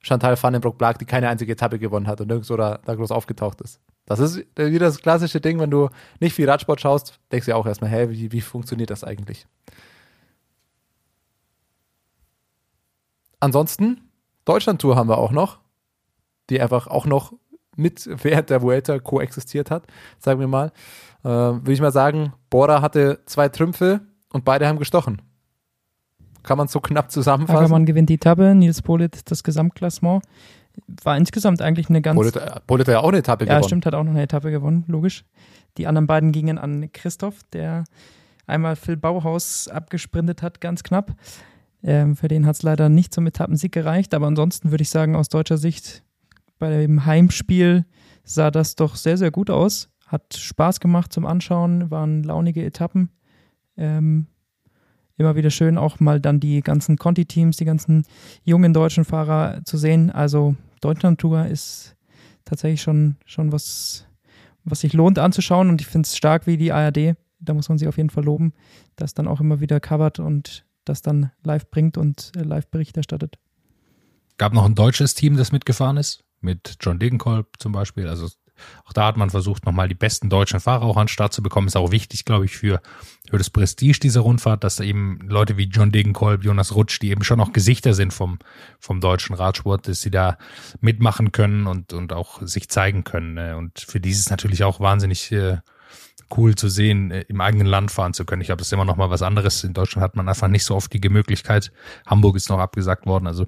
[SPEAKER 3] Chantal Vandenbroek-Blag, die keine einzige Etappe gewonnen hat und nirgendwo da, da groß aufgetaucht ist. Das ist wieder das klassische Ding, wenn du nicht viel Radsport schaust, denkst du ja auch erstmal, hä, wie, wie funktioniert das eigentlich? Ansonsten, Deutschland-Tour haben wir auch noch die einfach auch noch mit während der Vuelta koexistiert hat, sagen wir mal. Äh, Würde ich mal sagen, Bora hatte zwei Trümpfe und beide haben gestochen. Kann man so knapp zusammenfassen?
[SPEAKER 4] Ackermann gewinnt die Etappe, Nils Polit das Gesamtklassement. War insgesamt eigentlich eine ganz.
[SPEAKER 3] Polit, Polit hat ja auch eine Etappe
[SPEAKER 4] ja, gewonnen. Ja, stimmt, hat auch noch eine Etappe gewonnen, logisch. Die anderen beiden gingen an Christoph, der einmal Phil Bauhaus abgesprintet hat, ganz knapp. Ähm, für den hat es leider nicht zum Etappensieg gereicht, aber ansonsten würde ich sagen, aus deutscher Sicht bei dem Heimspiel sah das doch sehr, sehr gut aus. Hat Spaß gemacht zum Anschauen, waren launige Etappen. Ähm, immer wieder schön, auch mal dann die ganzen Conti-Teams, die ganzen jungen deutschen Fahrer zu sehen. Also Deutschland-Tour ist tatsächlich schon, schon was, was sich lohnt anzuschauen und ich finde es stark wie die ARD. Da muss man sie auf jeden Fall loben, das dann auch immer wieder covert und das dann live bringt und äh, live Bericht erstattet.
[SPEAKER 5] Gab noch ein deutsches Team, das mitgefahren ist? Mit John Degenkolb zum Beispiel. Also auch da hat man versucht, nochmal die besten deutschen Fahrer auch an den Start zu bekommen. Ist auch wichtig, glaube ich, für, für das Prestige dieser Rundfahrt, dass da eben Leute wie John Degenkolb, Jonas Rutsch, die eben schon auch Gesichter sind vom, vom deutschen Radsport, dass sie da mitmachen können und, und auch sich zeigen können. Ne? Und für die ist es natürlich auch wahnsinnig äh, cool zu sehen, äh, im eigenen Land fahren zu können. Ich glaube, das ist immer noch mal was anderes. In Deutschland hat man einfach nicht so oft die Möglichkeit. Hamburg ist noch abgesagt worden. Also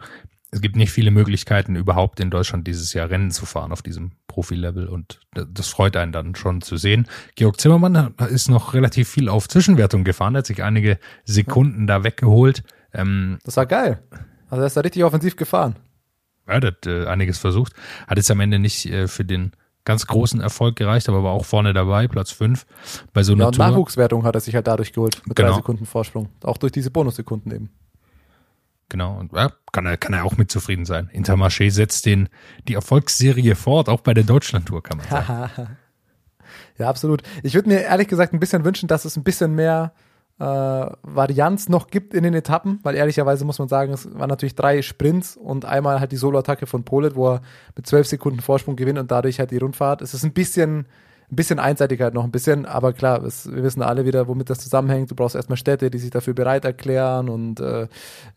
[SPEAKER 5] es gibt nicht viele Möglichkeiten, überhaupt in Deutschland dieses Jahr Rennen zu fahren auf diesem Profilevel und das freut einen dann schon zu sehen. Georg Zimmermann ist noch relativ viel auf Zwischenwertung gefahren, hat sich einige Sekunden da weggeholt. Ähm,
[SPEAKER 3] Das war geil. Also er ist da richtig offensiv gefahren.
[SPEAKER 5] er hat äh, einiges versucht. Hat jetzt am Ende nicht äh, für den ganz großen Erfolg gereicht, aber war auch vorne dabei, Platz 5 bei so einer
[SPEAKER 3] Ja, und
[SPEAKER 5] Tour.
[SPEAKER 3] Nachwuchswertung hat er sich halt dadurch geholt, mit
[SPEAKER 5] Genau.
[SPEAKER 3] drei Sekunden Vorsprung. Auch durch diese Bonussekunden eben.
[SPEAKER 5] Genau, und ja, kann, er, kann er auch mit zufrieden sein. Intermarché setzt den, die Erfolgsserie fort, auch bei der Deutschlandtour, kann man sagen.
[SPEAKER 3] Ja, absolut. Ich würde mir ehrlich gesagt ein bisschen wünschen, dass es ein bisschen mehr äh, Varianz noch gibt in den Etappen, weil ehrlicherweise muss man sagen, es waren natürlich drei Sprints und einmal halt die Soloattacke von Polet, wo er mit zwölf Sekunden Vorsprung gewinnt und dadurch halt die Rundfahrt. Es ist ein bisschen, ein bisschen Einseitigkeit noch ein bisschen, aber klar, es, wir wissen alle wieder, womit das zusammenhängt. Du brauchst erstmal Städte, die sich dafür bereit erklären und äh,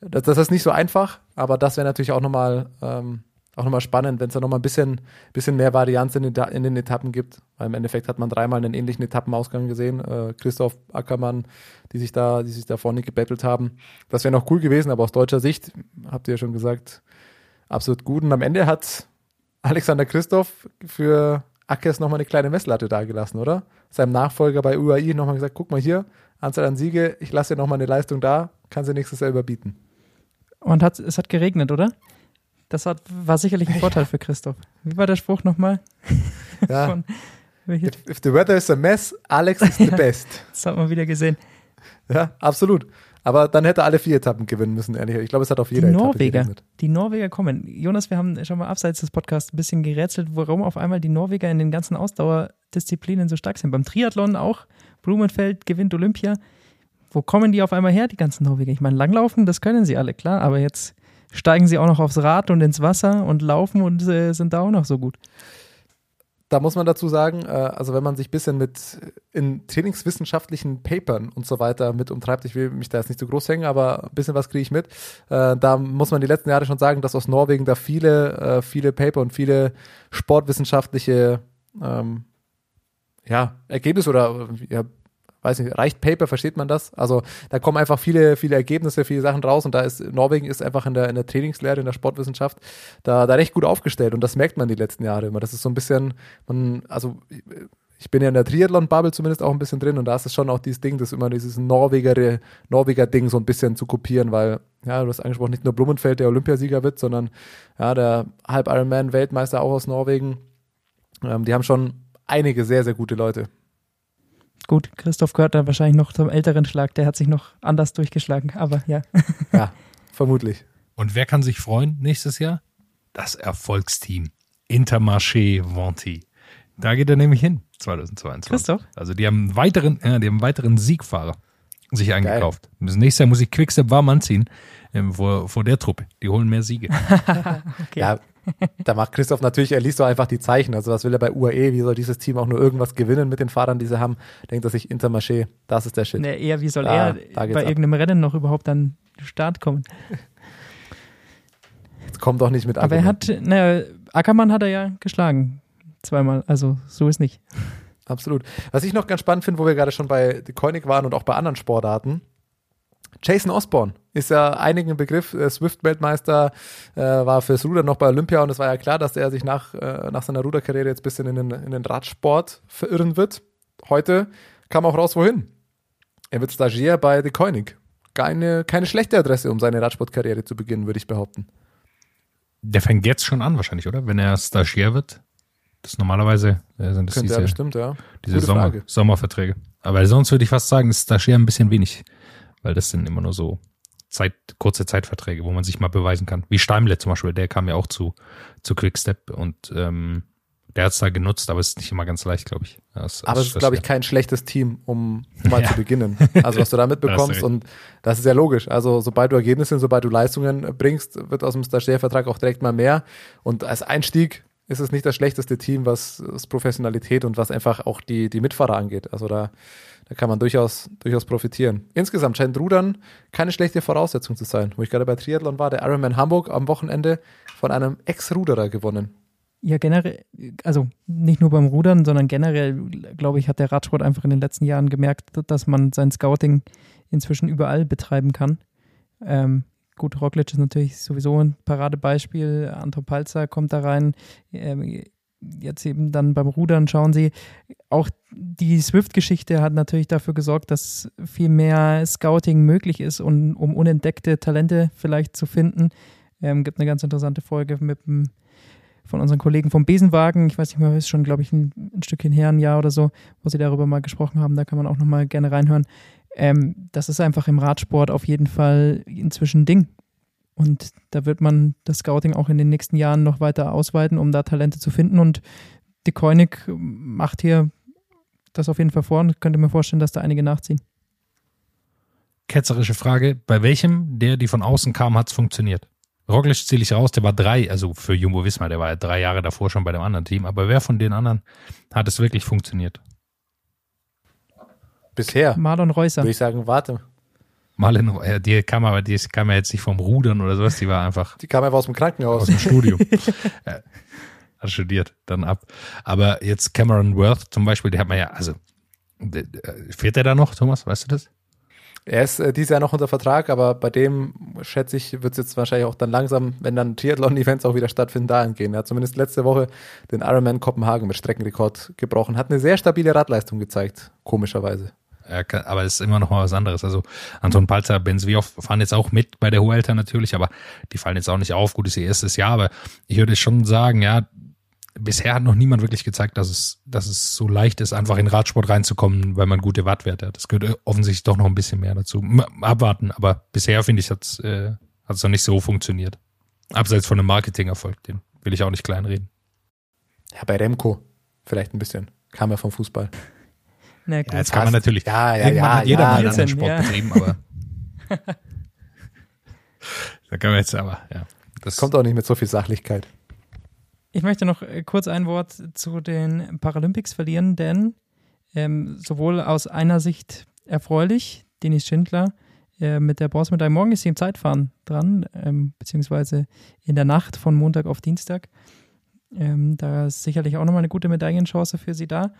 [SPEAKER 3] das, das ist nicht so einfach, aber das wäre natürlich auch nochmal ähm, auch nochmal spannend, wenn es da nochmal ein bisschen, bisschen mehr Varianz in den, in den Etappen gibt. Weil im Endeffekt hat man dreimal einen ähnlichen Etappenausgang gesehen. Äh, Christoph Ackermann, die sich da, die sich da vorne gebettelt haben. Das wäre noch cool gewesen, aber aus deutscher Sicht, habt ihr ja schon gesagt, absolut gut. Und am Ende hat Alexander Christoph für Ackes nochmal eine kleine Messlatte dagelassen, oder? Seinem Nachfolger bei UAI nochmal gesagt, guck mal hier, Anzahl an Siege, ich lasse dir nochmal eine Leistung da, kann sie nächstes Jahr überbieten.
[SPEAKER 4] Und hat, es hat geregnet, oder? Das hat, war sicherlich ein Vorteil für Christoph. Wie war der Spruch nochmal?
[SPEAKER 3] Ja.
[SPEAKER 4] Von,
[SPEAKER 3] If, if the weather is a mess, Alex is the best.
[SPEAKER 4] das hat man wieder gesehen.
[SPEAKER 3] Ja, absolut. Aber dann hätte er alle vier Etappen gewinnen müssen, ehrlich. Ich glaube, es hat auf
[SPEAKER 4] Die
[SPEAKER 3] jeder Etappe
[SPEAKER 4] Norweger,
[SPEAKER 3] geregnet.
[SPEAKER 4] die Norweger kommen. Jonas, wir haben schon mal abseits des Podcasts ein bisschen gerätselt, warum auf einmal die Norweger in den ganzen Ausdauerdisziplinen so stark sind. Beim Triathlon auch. Blumenfeld gewinnt Olympia. Wo kommen die auf einmal her, die ganzen Norweger? Ich meine, Langlaufen, das können sie alle, klar, aber jetzt steigen sie auch noch aufs Rad und ins Wasser und laufen und äh, sind da auch noch so gut.
[SPEAKER 3] Da muss man dazu sagen, äh, also wenn man sich ein bisschen mit in trainingswissenschaftlichen Papern und so weiter mit umtreibt, ich will mich da jetzt nicht zu groß hängen, aber ein bisschen was kriege ich mit. Äh, da muss man die letzten Jahre schon sagen, dass aus Norwegen da viele, äh, viele Paper und viele sportwissenschaftliche ähm, ja, Ergebnisse oder ja, weiß nicht, reicht Paper, versteht man das? Also da kommen einfach viele, viele Ergebnisse, viele Sachen raus und da ist Norwegen ist einfach in der, in der Trainingslehre, in der Sportwissenschaft da, da recht gut aufgestellt und das merkt man die letzten Jahre immer. Das ist so ein bisschen, man, also ich bin ja in der Triathlon-Bubble zumindest auch ein bisschen drin und da ist es schon auch dieses Ding, das immer dieses Norweger, Norweger-Ding so ein bisschen zu kopieren, weil, ja, du hast angesprochen, nicht nur Blumenfeld der Olympiasieger wird, sondern ja, der Halb-Ironman-Weltmeister auch aus Norwegen. Ähm, die haben schon einige sehr, sehr gute Leute.
[SPEAKER 4] Gut, Christoph gehört da wahrscheinlich noch zum älteren Schlag, der hat sich noch anders durchgeschlagen, aber ja.
[SPEAKER 3] Ja, vermutlich.
[SPEAKER 5] Und wer kann sich freuen nächstes Jahr? Das Erfolgsteam Intermarché Venti. Da geht er nämlich hin, 2022.
[SPEAKER 4] Christoph?
[SPEAKER 5] Also die haben einen weiteren, ja, die haben einen weiteren Siegfahrer sich eingekauft. Das nächste Jahr muss ich Quickstep warm anziehen ähm, vor, vor der Truppe. Die holen mehr Siege.
[SPEAKER 3] Ja, da macht Christoph natürlich, er liest doch einfach die Zeichen. Also was will er bei UAE? Wie soll dieses Team auch nur irgendwas gewinnen mit den Fahrern, die sie haben? Denkt er sich Intermarché, das ist der Shit.
[SPEAKER 4] Nee, eher, wie soll
[SPEAKER 3] Da-
[SPEAKER 4] er
[SPEAKER 3] da
[SPEAKER 4] bei
[SPEAKER 3] ab.
[SPEAKER 4] irgendeinem Rennen noch überhaupt an den Start kommen?
[SPEAKER 3] Jetzt kommt doch nicht mit
[SPEAKER 4] Aber er hat, naja, Ackermann hat er ja geschlagen. Zweimal, also so ist nicht.
[SPEAKER 3] Absolut. Was ich noch ganz spannend finde, wo wir gerade schon bei Koenig waren und auch bei anderen Sportarten. Jason Osborne ist ja einigen ein Begriff, Swift-Weltmeister, äh, war fürs Rudern noch bei Olympia und es war ja klar, dass er sich nach, äh, nach seiner Ruderkarriere jetzt ein bisschen in den, in den Radsport verirren wird. Heute kam auch raus, wohin. Er wird Stagiaire bei The Koenig. Keine, keine schlechte Adresse, um seine Radsportkarriere zu beginnen, würde ich behaupten.
[SPEAKER 5] Der fängt jetzt schon an wahrscheinlich, oder? Wenn er Stagiaire wird. Das normalerweise äh, sind das
[SPEAKER 3] Könnte
[SPEAKER 5] diese,
[SPEAKER 3] bestimmt, ja.
[SPEAKER 5] diese Sommer. Sommerverträge. Aber sonst würde ich fast sagen, ist Stagiaire ein bisschen wenig. Weil das sind immer nur so Zeit, kurze Zeitverträge, wo man sich mal beweisen kann. Wie Steimle zum Beispiel, der kam ja auch zu, zu Quickstep und ähm, der hat es da genutzt, aber es ist nicht immer ganz leicht, glaube ich. Das-
[SPEAKER 3] Aber
[SPEAKER 5] das-
[SPEAKER 3] es ist, glaube ich,
[SPEAKER 5] das-
[SPEAKER 3] kein schlechtes Team, um, mal
[SPEAKER 5] Ja.
[SPEAKER 3] zu beginnen. Also was du da mitbekommst
[SPEAKER 5] recht.
[SPEAKER 3] und das ist ja logisch. Also sobald du Ergebnisse, sobald du Leistungen bringst, wird aus dem Stagiaire-Vertrag auch direkt mal mehr. Und als Einstieg ist es nicht das schlechteste Team, was, was Professionalität und was einfach auch die, die Mitfahrer angeht. Also da, da kann man durchaus, durchaus profitieren. Insgesamt scheint Rudern keine schlechte Voraussetzung zu sein. Wo ich gerade bei Triathlon war, der Ironman Hamburg am Wochenende von einem Ex-Ruderer gewonnen.
[SPEAKER 4] Ja, generell, also nicht nur beim Rudern, sondern generell, glaube ich, hat der Radsport einfach in den letzten Jahren gemerkt, dass man sein Scouting inzwischen überall betreiben kann. Ähm, gut, Roglic ist natürlich sowieso ein Paradebeispiel. Antro Palzer kommt da rein. Ähm, jetzt eben dann beim Rudern schauen sie, auch die Swift-Geschichte hat natürlich dafür gesorgt, dass viel mehr Scouting möglich ist, und, um unentdeckte Talente vielleicht zu finden. Ähm, gibt eine ganz interessante Folge mit dem, von unseren Kollegen vom Besenwagen. Ich weiß nicht mehr, ist schon, glaube ich, ein, ein, Stückchen her, ein Jahr oder so, wo sie darüber mal gesprochen haben. Da kann man auch nochmal gerne reinhören. Ähm, das ist einfach im Radsport auf jeden Fall inzwischen Ding. Und da wird man das Scouting auch in den nächsten Jahren noch weiter ausweiten, um da Talente zu finden. Und die Koenig macht hier das auf jeden Fall vor und könnte mir vorstellen, dass da einige nachziehen.
[SPEAKER 5] Ketzerische Frage: Bei welchem, der, die von außen kam, hat es funktioniert? Roglic zähle ich raus, der war drei, also für Jumbo Wismar, der war ja drei Jahre davor schon bei dem anderen Team. Aber wer von den anderen hat es wirklich funktioniert?
[SPEAKER 3] Bisher.
[SPEAKER 4] Marlon Reusser.
[SPEAKER 3] Würde ich sagen, warte.
[SPEAKER 5] Marlon, die kam aber, die kam ja jetzt nicht vom Rudern oder sowas, die war einfach.
[SPEAKER 3] Die kam einfach aus dem Krankenhaus.
[SPEAKER 5] Aus dem Studium. hat studiert, dann ab. Aber jetzt Cameron Worth zum Beispiel, der hat man ja, also, fährt der da noch, Thomas, weißt du das?
[SPEAKER 3] Er ist äh, dieses Jahr noch unter Vertrag, aber bei dem, schätze ich, wird es jetzt wahrscheinlich auch dann langsam, wenn dann Triathlon-Events auch wieder stattfinden, dahin gehen. Er hat zumindest letzte Woche den Ironman Kopenhagen mit Streckenrekord gebrochen. Hat eine sehr stabile Radleistung gezeigt, komischerweise.
[SPEAKER 5] Ja, aber es ist immer noch mal was anderes. Also Anton Palzer, Ben Svioff fahren jetzt auch mit bei der Huelta natürlich, aber die fallen jetzt auch nicht auf. Gut, ist ihr erstes Jahr, aber ich würde schon sagen, ja, bisher hat noch niemand wirklich gezeigt, dass es, dass es so leicht ist, einfach in Radsport reinzukommen, weil man gute Wattwerte hat. Das gehört offensichtlich doch noch ein bisschen mehr dazu. Abwarten, aber bisher finde ich, hat es äh, noch nicht so funktioniert. Abseits von einem Marketingerfolg, den will ich auch nicht kleinreden.
[SPEAKER 3] Ja, bei Remco vielleicht ein bisschen. Kam ja vom Fußball.
[SPEAKER 5] Na gut. Ja, jetzt kann man natürlich.
[SPEAKER 3] Ja, ja, ja.
[SPEAKER 5] Hat jeder
[SPEAKER 3] ja,
[SPEAKER 5] mal einen Sport ja. betrieben, aber. da kann man jetzt aber, ja.
[SPEAKER 3] Das kommt auch nicht mit so viel Sachlichkeit.
[SPEAKER 4] Ich möchte noch äh, kurz ein Wort zu den Paralympics verlieren, denn ähm, sowohl aus einer Sicht erfreulich, Denis Schindler äh, mit der Bronzemedaille, morgen ist sie im Zeitfahren dran, ähm, beziehungsweise in der Nacht von Montag auf Dienstag. Ähm, da ist sicherlich auch nochmal eine gute Medaillenchance für sie da.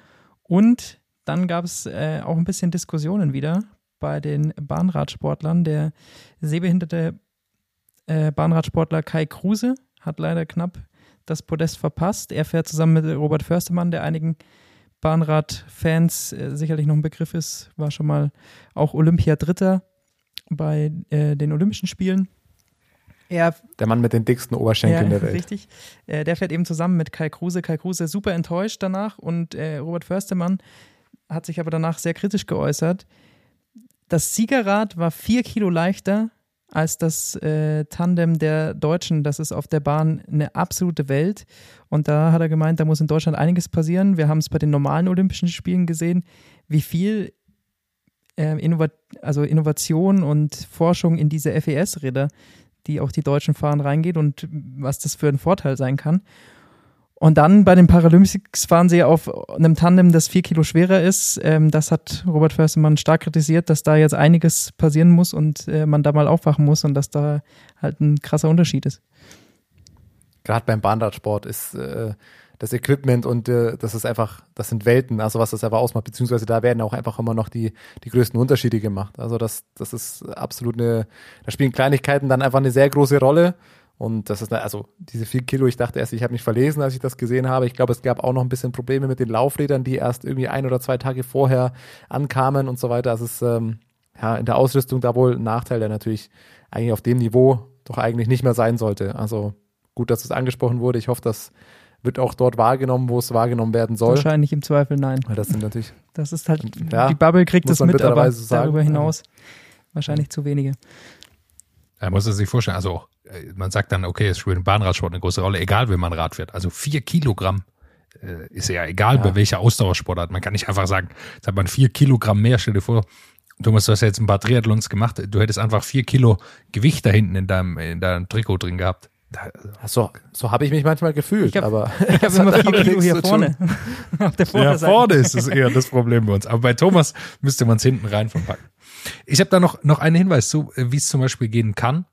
[SPEAKER 4] Und dann gab es äh, auch ein bisschen Diskussionen wieder bei den Bahnradsportlern. Der sehbehinderte äh, Bahnradsportler Kai Kruse hat leider knapp das Podest verpasst. Er fährt zusammen mit Robert Förstemann, der einigen Bahnradfans äh, sicherlich noch ein Begriff ist, war schon mal auch Olympia-Dritter bei äh, den Olympischen Spielen.
[SPEAKER 3] Er, der Mann mit den dicksten Oberschenkeln
[SPEAKER 4] ja,
[SPEAKER 3] der Welt.
[SPEAKER 4] Richtig. Äh, der fährt eben zusammen mit Kai Kruse. Kai Kruse super enttäuscht danach und äh, Robert Förstemann hat sich aber danach sehr kritisch geäußert. Das Siegerrad war vier Kilo leichter als das äh, Tandem der Deutschen. Das ist auf der Bahn eine absolute Welt. Und da hat er gemeint, da muss in Deutschland einiges passieren. Wir haben es bei den normalen Olympischen Spielen gesehen, wie viel äh, Innova also Innovation und Forschung in diese FES-Räder, die auch die Deutschen fahren, reingeht und was das für ein Vorteil sein kann. Und dann bei den Paralympics fahren sie auf einem Tandem, das vier Kilo schwerer ist. Ähm, das hat Robert Förstemann stark kritisiert, dass da jetzt einiges passieren muss und äh, man da mal aufwachen muss und dass da halt ein krasser Unterschied ist.
[SPEAKER 3] Gerade beim Bahnradsport ist äh, das Equipment und äh, das ist einfach, das sind Welten, also was das einfach ausmacht, beziehungsweise da werden auch einfach immer noch die, die größten Unterschiede gemacht. Also das, das ist absolut eine, da spielen Kleinigkeiten dann einfach eine sehr große Rolle. Und das ist, also diese vier Kilo, ich dachte erst, ich habe mich verlesen, als ich das gesehen habe. Ich glaube, es gab auch noch ein bisschen Probleme mit den Laufrädern, die erst irgendwie ein oder zwei Tage vorher ankamen und so weiter. Das ist ähm, ja in der Ausrüstung da wohl ein Nachteil, der natürlich eigentlich auf dem Niveau doch eigentlich nicht mehr sein sollte. Also gut, dass es angesprochen wurde. Ich hoffe, das wird auch dort wahrgenommen, wo es wahrgenommen werden soll.
[SPEAKER 4] Wahrscheinlich im Zweifel nein.
[SPEAKER 3] Weil das sind natürlich.
[SPEAKER 4] Das ist halt, ja, die Bubble kriegt es mit, aber
[SPEAKER 3] sagen.
[SPEAKER 4] darüber hinaus wahrscheinlich zu wenige.
[SPEAKER 5] Er muss es sich vorstellen, also man sagt dann, okay, es spielt im Bahnradsport eine große Rolle, egal wie man Rad fährt. Also vier Kilogramm äh, ist ja egal, ja. bei welcher Ausdauersportart. Man kann nicht einfach sagen, jetzt hat man vier Kilogramm mehr, stell dir vor, Thomas, du hast ja jetzt ein paar Triathlons gemacht, du hättest einfach vier Kilo Gewicht da hinten in deinem, in deinem Trikot drin gehabt.
[SPEAKER 3] so, so habe ich mich manchmal gefühlt,
[SPEAKER 4] ich hab,
[SPEAKER 3] aber
[SPEAKER 4] ich habe immer vier Kilo hier vorne.
[SPEAKER 5] Auf der ja, vorne ist es eher das Problem bei uns. Aber bei Thomas müsste man es hinten rein verpacken. Ich habe da noch, noch einen Hinweis zu, wie es zum Beispiel gehen kann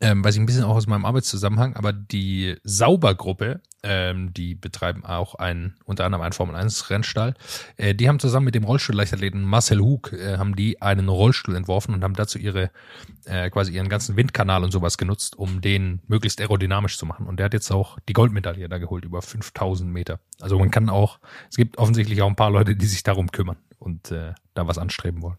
[SPEAKER 5] ähm, weiß ich ein bisschen auch aus meinem Arbeitszusammenhang, aber die Saubergruppe Ähm, die betreiben auch einen, unter anderem einen Formel-1-Rennstall. Äh, die haben zusammen mit dem Rollstuhlleichtathleten Marcel Hug, äh, haben die einen Rollstuhl entworfen und haben dazu ihre, äh, quasi ihren ganzen Windkanal und sowas genutzt, um den möglichst aerodynamisch zu machen. Und der hat jetzt auch die Goldmedaille da geholt, über 5000 Meter. Also man kann auch, es gibt offensichtlich auch ein paar Leute, die sich darum kümmern und äh, da was anstreben wollen.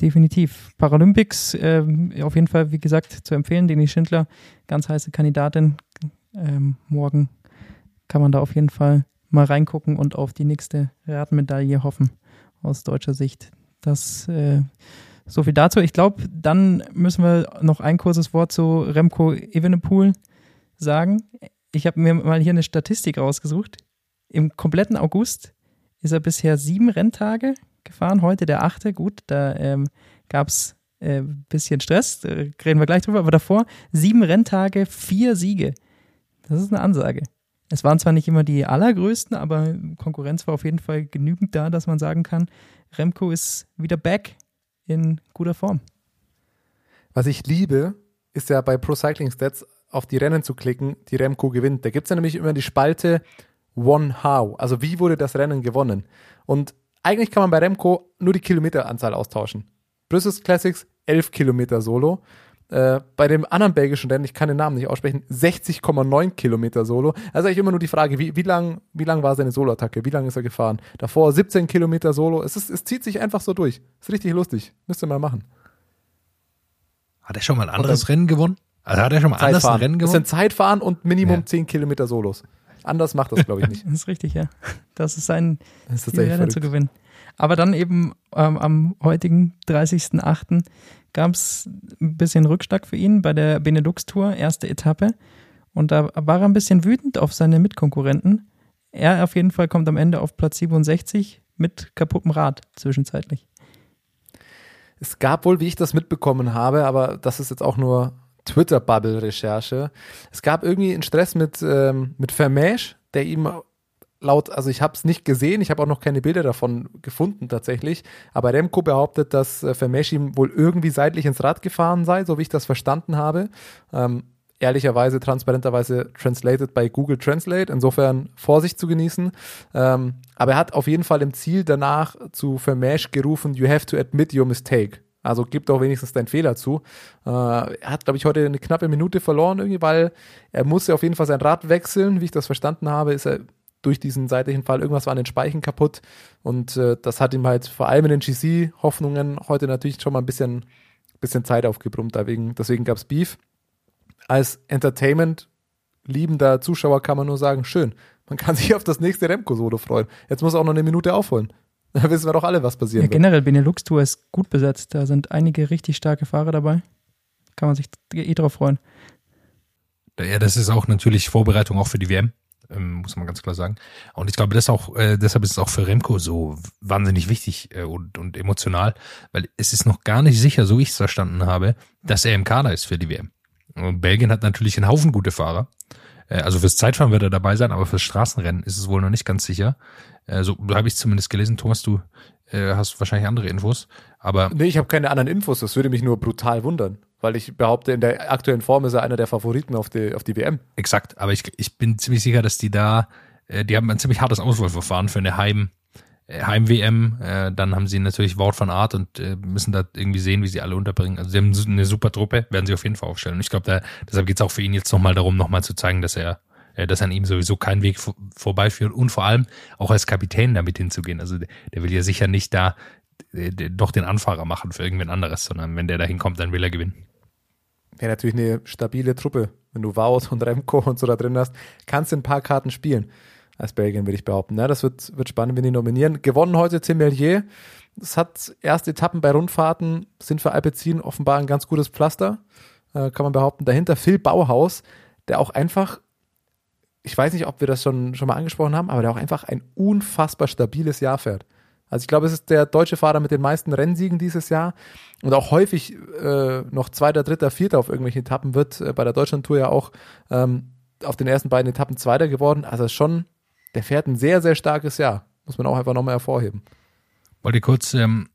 [SPEAKER 4] Definitiv. Paralympics, äh, auf jeden Fall, wie gesagt, zu empfehlen. Deni Schindler, ganz heiße Kandidatin. Ähm, morgen kann man da auf jeden Fall mal reingucken und auf die nächste Radmedaille hoffen, aus deutscher Sicht. Das äh, so viel dazu. Ich glaube, dann müssen wir noch ein kurzes Wort zu Remco Evenepoel sagen. Ich habe mir mal hier eine Statistik rausgesucht. Im kompletten August ist er bisher sieben Renntage gefahren, heute der achte. Gut, da ähm, gab es ein äh, bisschen Stress, da reden wir gleich drüber, aber davor sieben Renntage, vier Siege. Das ist eine Ansage. Es waren zwar nicht immer die allergrößten, aber Konkurrenz war auf jeden Fall genügend da, dass man sagen kann, Remco ist wieder back in guter Form.
[SPEAKER 3] Was ich liebe, ist ja bei Pro Cycling Stats auf die Rennen zu klicken, die Remco gewinnt. Da gibt es ja nämlich immer die Spalte One How, also wie wurde das Rennen gewonnen. Und eigentlich kann man bei Remco nur die Kilometeranzahl austauschen. Brüssels Classics 11 Kilometer Solo. Äh, bei dem anderen belgischen Rennen, ich kann den Namen nicht aussprechen, 60,9 Kilometer Solo. Also eigentlich immer nur die Frage, wie, wie lang, wie lang war seine Solo-Attacke? Wie lang ist er gefahren? Davor 17 Kilometer Solo. Es, ist, es zieht sich einfach so durch. Ist richtig lustig. Müsst ihr mal machen.
[SPEAKER 5] Hat er schon mal ein anderes Rennen gewonnen? Also hat er schon mal ein Rennen gewonnen?
[SPEAKER 3] Das sind Zeitfahren und Minimum ja. 10 Kilometer Solos. Anders macht das, glaube ich, nicht.
[SPEAKER 4] das ist richtig, ja. Das ist sein das ist Ziel, zu gewinnen. Aber dann eben ähm, am heutigen 30.08. gab es ein bisschen Rückschlag für ihn bei der Benelux-Tour, erste Etappe. Und da war er ein bisschen wütend auf seine Mitkonkurrenten. Er auf jeden Fall kommt am Ende auf Platz 67 mit kaputtem Rad zwischenzeitlich.
[SPEAKER 3] Es gab wohl, wie ich das mitbekommen habe, aber das ist jetzt auch nur Twitter-Bubble-Recherche. Es gab irgendwie einen Stress mit, ähm, mit Vermesch, der ihm laut, also ich habe es nicht gesehen, ich habe auch noch keine Bilder davon gefunden tatsächlich, aber Remco behauptet, dass äh, Vermesch ihm wohl irgendwie seitlich ins Rad gefahren sei, so wie ich das verstanden habe. Ähm, ehrlicherweise, transparenterweise translated bei Google Translate, insofern Vorsicht zu genießen. Ähm, aber er hat auf jeden Fall im Ziel danach zu Vermesch gerufen, you have to admit your mistake. Also gib doch wenigstens deinen Fehler zu. Äh, er hat, glaube ich, heute eine knappe Minute verloren irgendwie, weil er musste auf jeden Fall sein Rad wechseln. Wie ich das verstanden habe, ist er durch diesen seitlichen Fall irgendwas war an den Speichen kaputt. Und äh, das hat ihm halt vor allem in den GC-Hoffnungen heute natürlich schon mal ein bisschen, bisschen Zeit aufgebrummt. Deswegen, deswegen gab es Beef. Als Entertainment liebender Zuschauer kann man nur sagen, schön. Man kann sich auf das nächste Remco-Solo freuen. Jetzt muss er auch noch eine Minute aufholen. Da wissen wir doch alle, was passieren ja,
[SPEAKER 4] wird. Generell, Benelux Tour ist gut besetzt. Da sind einige richtig starke Fahrer dabei. Kann man sich eh drauf freuen.
[SPEAKER 5] Ja, das ist auch natürlich Vorbereitung auch für die WM, ähm, muss man ganz klar sagen. Und ich glaube, das auch, äh, deshalb ist es auch für Remco so wahnsinnig wichtig äh, und, und emotional, weil es ist noch gar nicht sicher, so wie ich es verstanden habe, dass er im Kader ist für die WM. Und Belgien hat natürlich einen Haufen gute Fahrer. Äh, also fürs Zeitfahren wird er dabei sein, aber fürs Straßenrennen ist es wohl noch nicht ganz sicher. Äh, so habe ich zumindest gelesen. Thomas, du äh, hast wahrscheinlich andere Infos. Aber
[SPEAKER 3] nee, ich habe keine anderen Infos. Das würde mich nur brutal wundern, weil ich behaupte, in der aktuellen Form ist er einer der Favoriten auf die, auf die WM.
[SPEAKER 5] Exakt, aber ich, ich bin ziemlich sicher, dass die da, die haben ein ziemlich hartes Auswahlverfahren für eine Heim, Heim-WM. Äh, dann haben sie natürlich Wort von Art und äh, müssen da irgendwie sehen, wie sie alle unterbringen. Also sie haben eine super Truppe, werden sie auf jeden Fall aufstellen. Und ich glaube, deshalb geht es auch für ihn jetzt nochmal darum, nochmal zu zeigen, dass er äh, dass an ihm sowieso kein Weg vor, vorbeiführt und vor allem auch als Kapitän damit hinzugehen. Also der will ja sicher nicht da äh, doch den Anfahrer machen für irgendwen anderes, sondern wenn der da hinkommt, dann will er gewinnen.
[SPEAKER 3] Wäre natürlich eine stabile Truppe. Wenn du Wout und Remco und so da drin hast, kannst du ein paar Karten spielen. Als Belgien, würde ich behaupten. Ja, das wird, wird spannend, wenn die nominieren. Gewonnen heute Tim Mellier. Es hat erste Etappen bei Rundfahrten, sind für Alpecin offenbar ein ganz gutes Pflaster, äh, kann man behaupten. Dahinter Phil Bauhaus, der auch einfach ich weiß nicht, ob wir das schon, schon mal angesprochen haben, aber der auch einfach ein unfassbar stabiles Jahr fährt. Also ich glaube, es ist der deutsche Fahrer mit den meisten Rennsiegen dieses Jahr und auch häufig äh, noch zweiter, dritter, vierter auf irgendwelchen Etappen wird. Äh, bei der Deutschlandtour ja auch ähm, auf den ersten beiden Etappen zweiter geworden. Also schon, der fährt ein sehr, sehr starkes Jahr. Muss man auch einfach nochmal hervorheben.
[SPEAKER 5] Wollte kurz, ähm,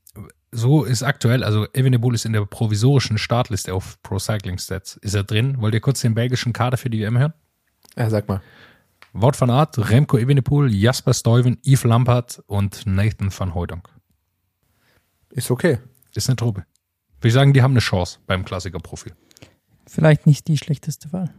[SPEAKER 5] so ist aktuell, also Evenepoel ist in der provisorischen Startliste auf Pro Cycling Stats. Ist er drin? Wollt ihr kurz den belgischen Kader für die WM hören?
[SPEAKER 3] Ja, sag mal.
[SPEAKER 5] Wout van Aert, Remco Evenepoel, Jasper Stuyven, Yves Lampert und Nathan van Hooydonk.
[SPEAKER 3] Ist okay.
[SPEAKER 5] Ist eine Truppe. Würde ich sagen, die haben eine Chance beim Klassikerprofil.
[SPEAKER 4] Vielleicht nicht die schlechteste Wahl.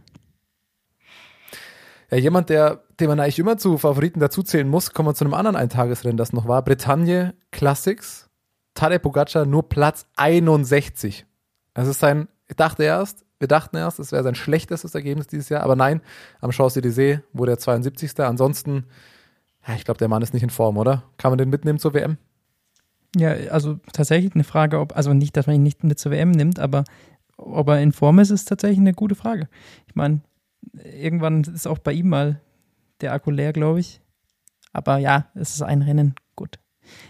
[SPEAKER 3] Ja, jemand, der, den man eigentlich immer zu Favoriten dazuzählen muss, kommen wir zu einem anderen Eintagesrennen, das noch war. Bretagne Classics. Tadej Pogacar nur Platz 61. Das ist sein, ich dachte erst, wir dachten erst, es wäre sein schlechtestes Ergebnis dieses Jahr, aber nein, am Champs-Élysées wurde er 72. Ansonsten, ja, ich glaube, der Mann ist nicht in Form, oder? Kann man den mitnehmen zur WM?
[SPEAKER 4] Ja, also tatsächlich eine Frage, ob, also nicht, dass man ihn nicht mit zur WM nimmt, aber ob er in Form ist, ist tatsächlich eine gute Frage. Ich meine, irgendwann ist auch bei ihm mal der Akku leer, glaube ich. Aber ja, es ist ein Rennen. Gut.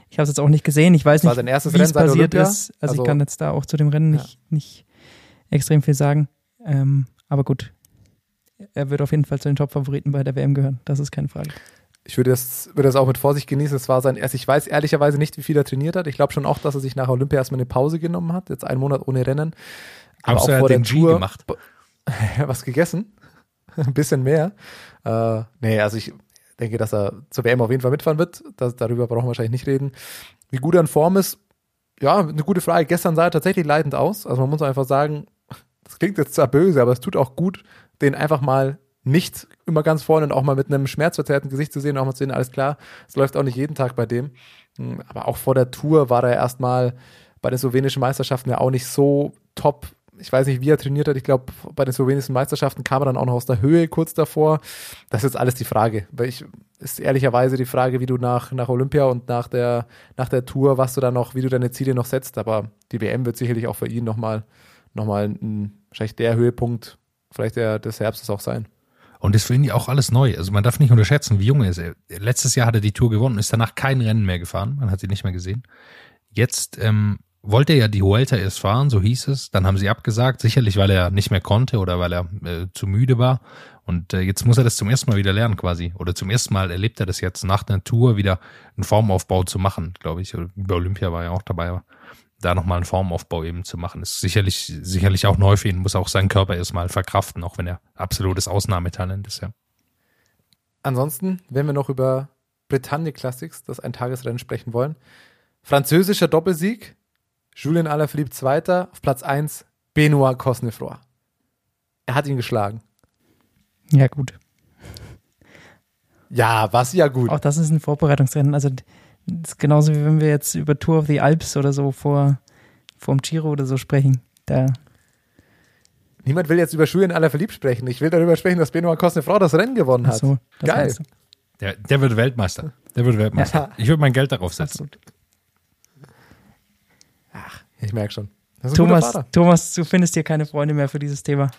[SPEAKER 4] Ich habe es jetzt auch nicht gesehen. Ich weiß
[SPEAKER 3] Das
[SPEAKER 4] nicht,
[SPEAKER 3] sein erstes
[SPEAKER 4] wie
[SPEAKER 3] Rennen
[SPEAKER 4] es passiert ist. Also,
[SPEAKER 3] Also-
[SPEAKER 4] ich kann jetzt da auch zu dem Rennen
[SPEAKER 3] Ja.
[SPEAKER 4] nicht, nicht extrem viel sagen. Ähm, aber gut. Er wird auf jeden Fall zu den Top-Favoriten bei der WM gehören. Das ist keine Frage.
[SPEAKER 3] Ich würde das, würde das auch mit Vorsicht genießen. Es war sein erst, ich weiß ehrlicherweise nicht, wie viel er trainiert hat. Ich glaube schon auch, dass er sich nach Olympia erstmal eine Pause genommen hat. Jetzt einen Monat ohne Rennen. Aber
[SPEAKER 5] Glaubst
[SPEAKER 3] auch
[SPEAKER 5] er
[SPEAKER 3] vor der
[SPEAKER 5] den G
[SPEAKER 3] Tour
[SPEAKER 5] gemacht?
[SPEAKER 3] was gegessen. Ein bisschen mehr. Äh, nee, also ich denke, dass er zur WM auf jeden Fall mitfahren wird. Das, darüber brauchen wir wahrscheinlich nicht reden. Wie gut er in Form ist, ja, eine gute Frage. Gestern sah er tatsächlich leidend aus. Also man muss einfach sagen, das klingt jetzt zwar böse, aber es tut auch gut, den einfach mal nicht immer ganz vorne und auch mal mit einem schmerzverzerrten Gesicht zu sehen, auch mal zu sehen, alles klar, es läuft auch nicht jeden Tag bei dem. Hm, Aber auch vor der Tour war er erstmal bei den slowenischen Meisterschaften ja auch nicht so top. Ich weiß nicht, wie er trainiert hat. Ich glaube, bei den slowenischen Meisterschaften kam er dann auch noch aus der Höhe kurz davor. Das ist jetzt alles die Frage. Weil ich, ist ehrlicherweise die Frage, wie du nach, nach Olympia und nach der, nach der Tour, was du da noch, wie du deine Ziele noch setzt. Aber die WM wird sicherlich auch für ihn nochmal, nochmal ein, wahrscheinlich der Höhepunkt, vielleicht der, des Herbstes auch sein.
[SPEAKER 5] Und ist für ihn ja auch alles neu. Also man darf nicht unterschätzen, wie jung er ist. Letztes Jahr hat er die Tour gewonnen, ist danach kein Rennen mehr gefahren. Man hat sie nicht mehr gesehen. Jetzt ähm, wollte er ja die Vuelta erst fahren, so hieß es. Dann haben sie abgesagt, sicherlich weil er nicht mehr konnte oder weil er äh, zu müde war. Und äh, jetzt muss er das zum ersten Mal wieder lernen quasi. Oder zum ersten Mal erlebt er das jetzt nach einer Tour wieder einen Formaufbau zu machen, glaube ich. Bei Olympia war er auch dabei. Aber da nochmal einen Formaufbau eben zu machen, ist sicherlich, sicherlich auch neu für ihn, muss auch seinen Körper erstmal verkraften, auch wenn er absolutes Ausnahmetalent ist, ja.
[SPEAKER 3] Ansonsten, wenn wir noch über Bretagne Classics, das ein Tagesrennen sprechen wollen. Französischer Doppelsieg, Julien Alaphilippe Zweiter, auf Platz 1 Benoit Cosnefroy. Er hat ihn geschlagen.
[SPEAKER 4] Ja, gut.
[SPEAKER 3] Ja, was ja gut.
[SPEAKER 4] Auch das ist ein Vorbereitungsrennen. Also das ist genauso wie wenn wir jetzt über Tour of the Alps oder so vor vorm Giro oder so sprechen. Da
[SPEAKER 3] Niemand will jetzt über Julien Alaphilippe sprechen. Ich will darüber sprechen, dass Benoit Cosnefroy das Rennen gewonnen
[SPEAKER 4] ach
[SPEAKER 3] hat.
[SPEAKER 4] so, das
[SPEAKER 3] Geil.
[SPEAKER 5] Der, der wird Weltmeister. Der wird Weltmeister.
[SPEAKER 3] Ja.
[SPEAKER 5] Ich würde mein Geld darauf setzen.
[SPEAKER 4] Absolut.
[SPEAKER 3] Ich merke schon. Das ist ein
[SPEAKER 4] Thomas. Thomas, du findest hier keine Freunde mehr für dieses Thema.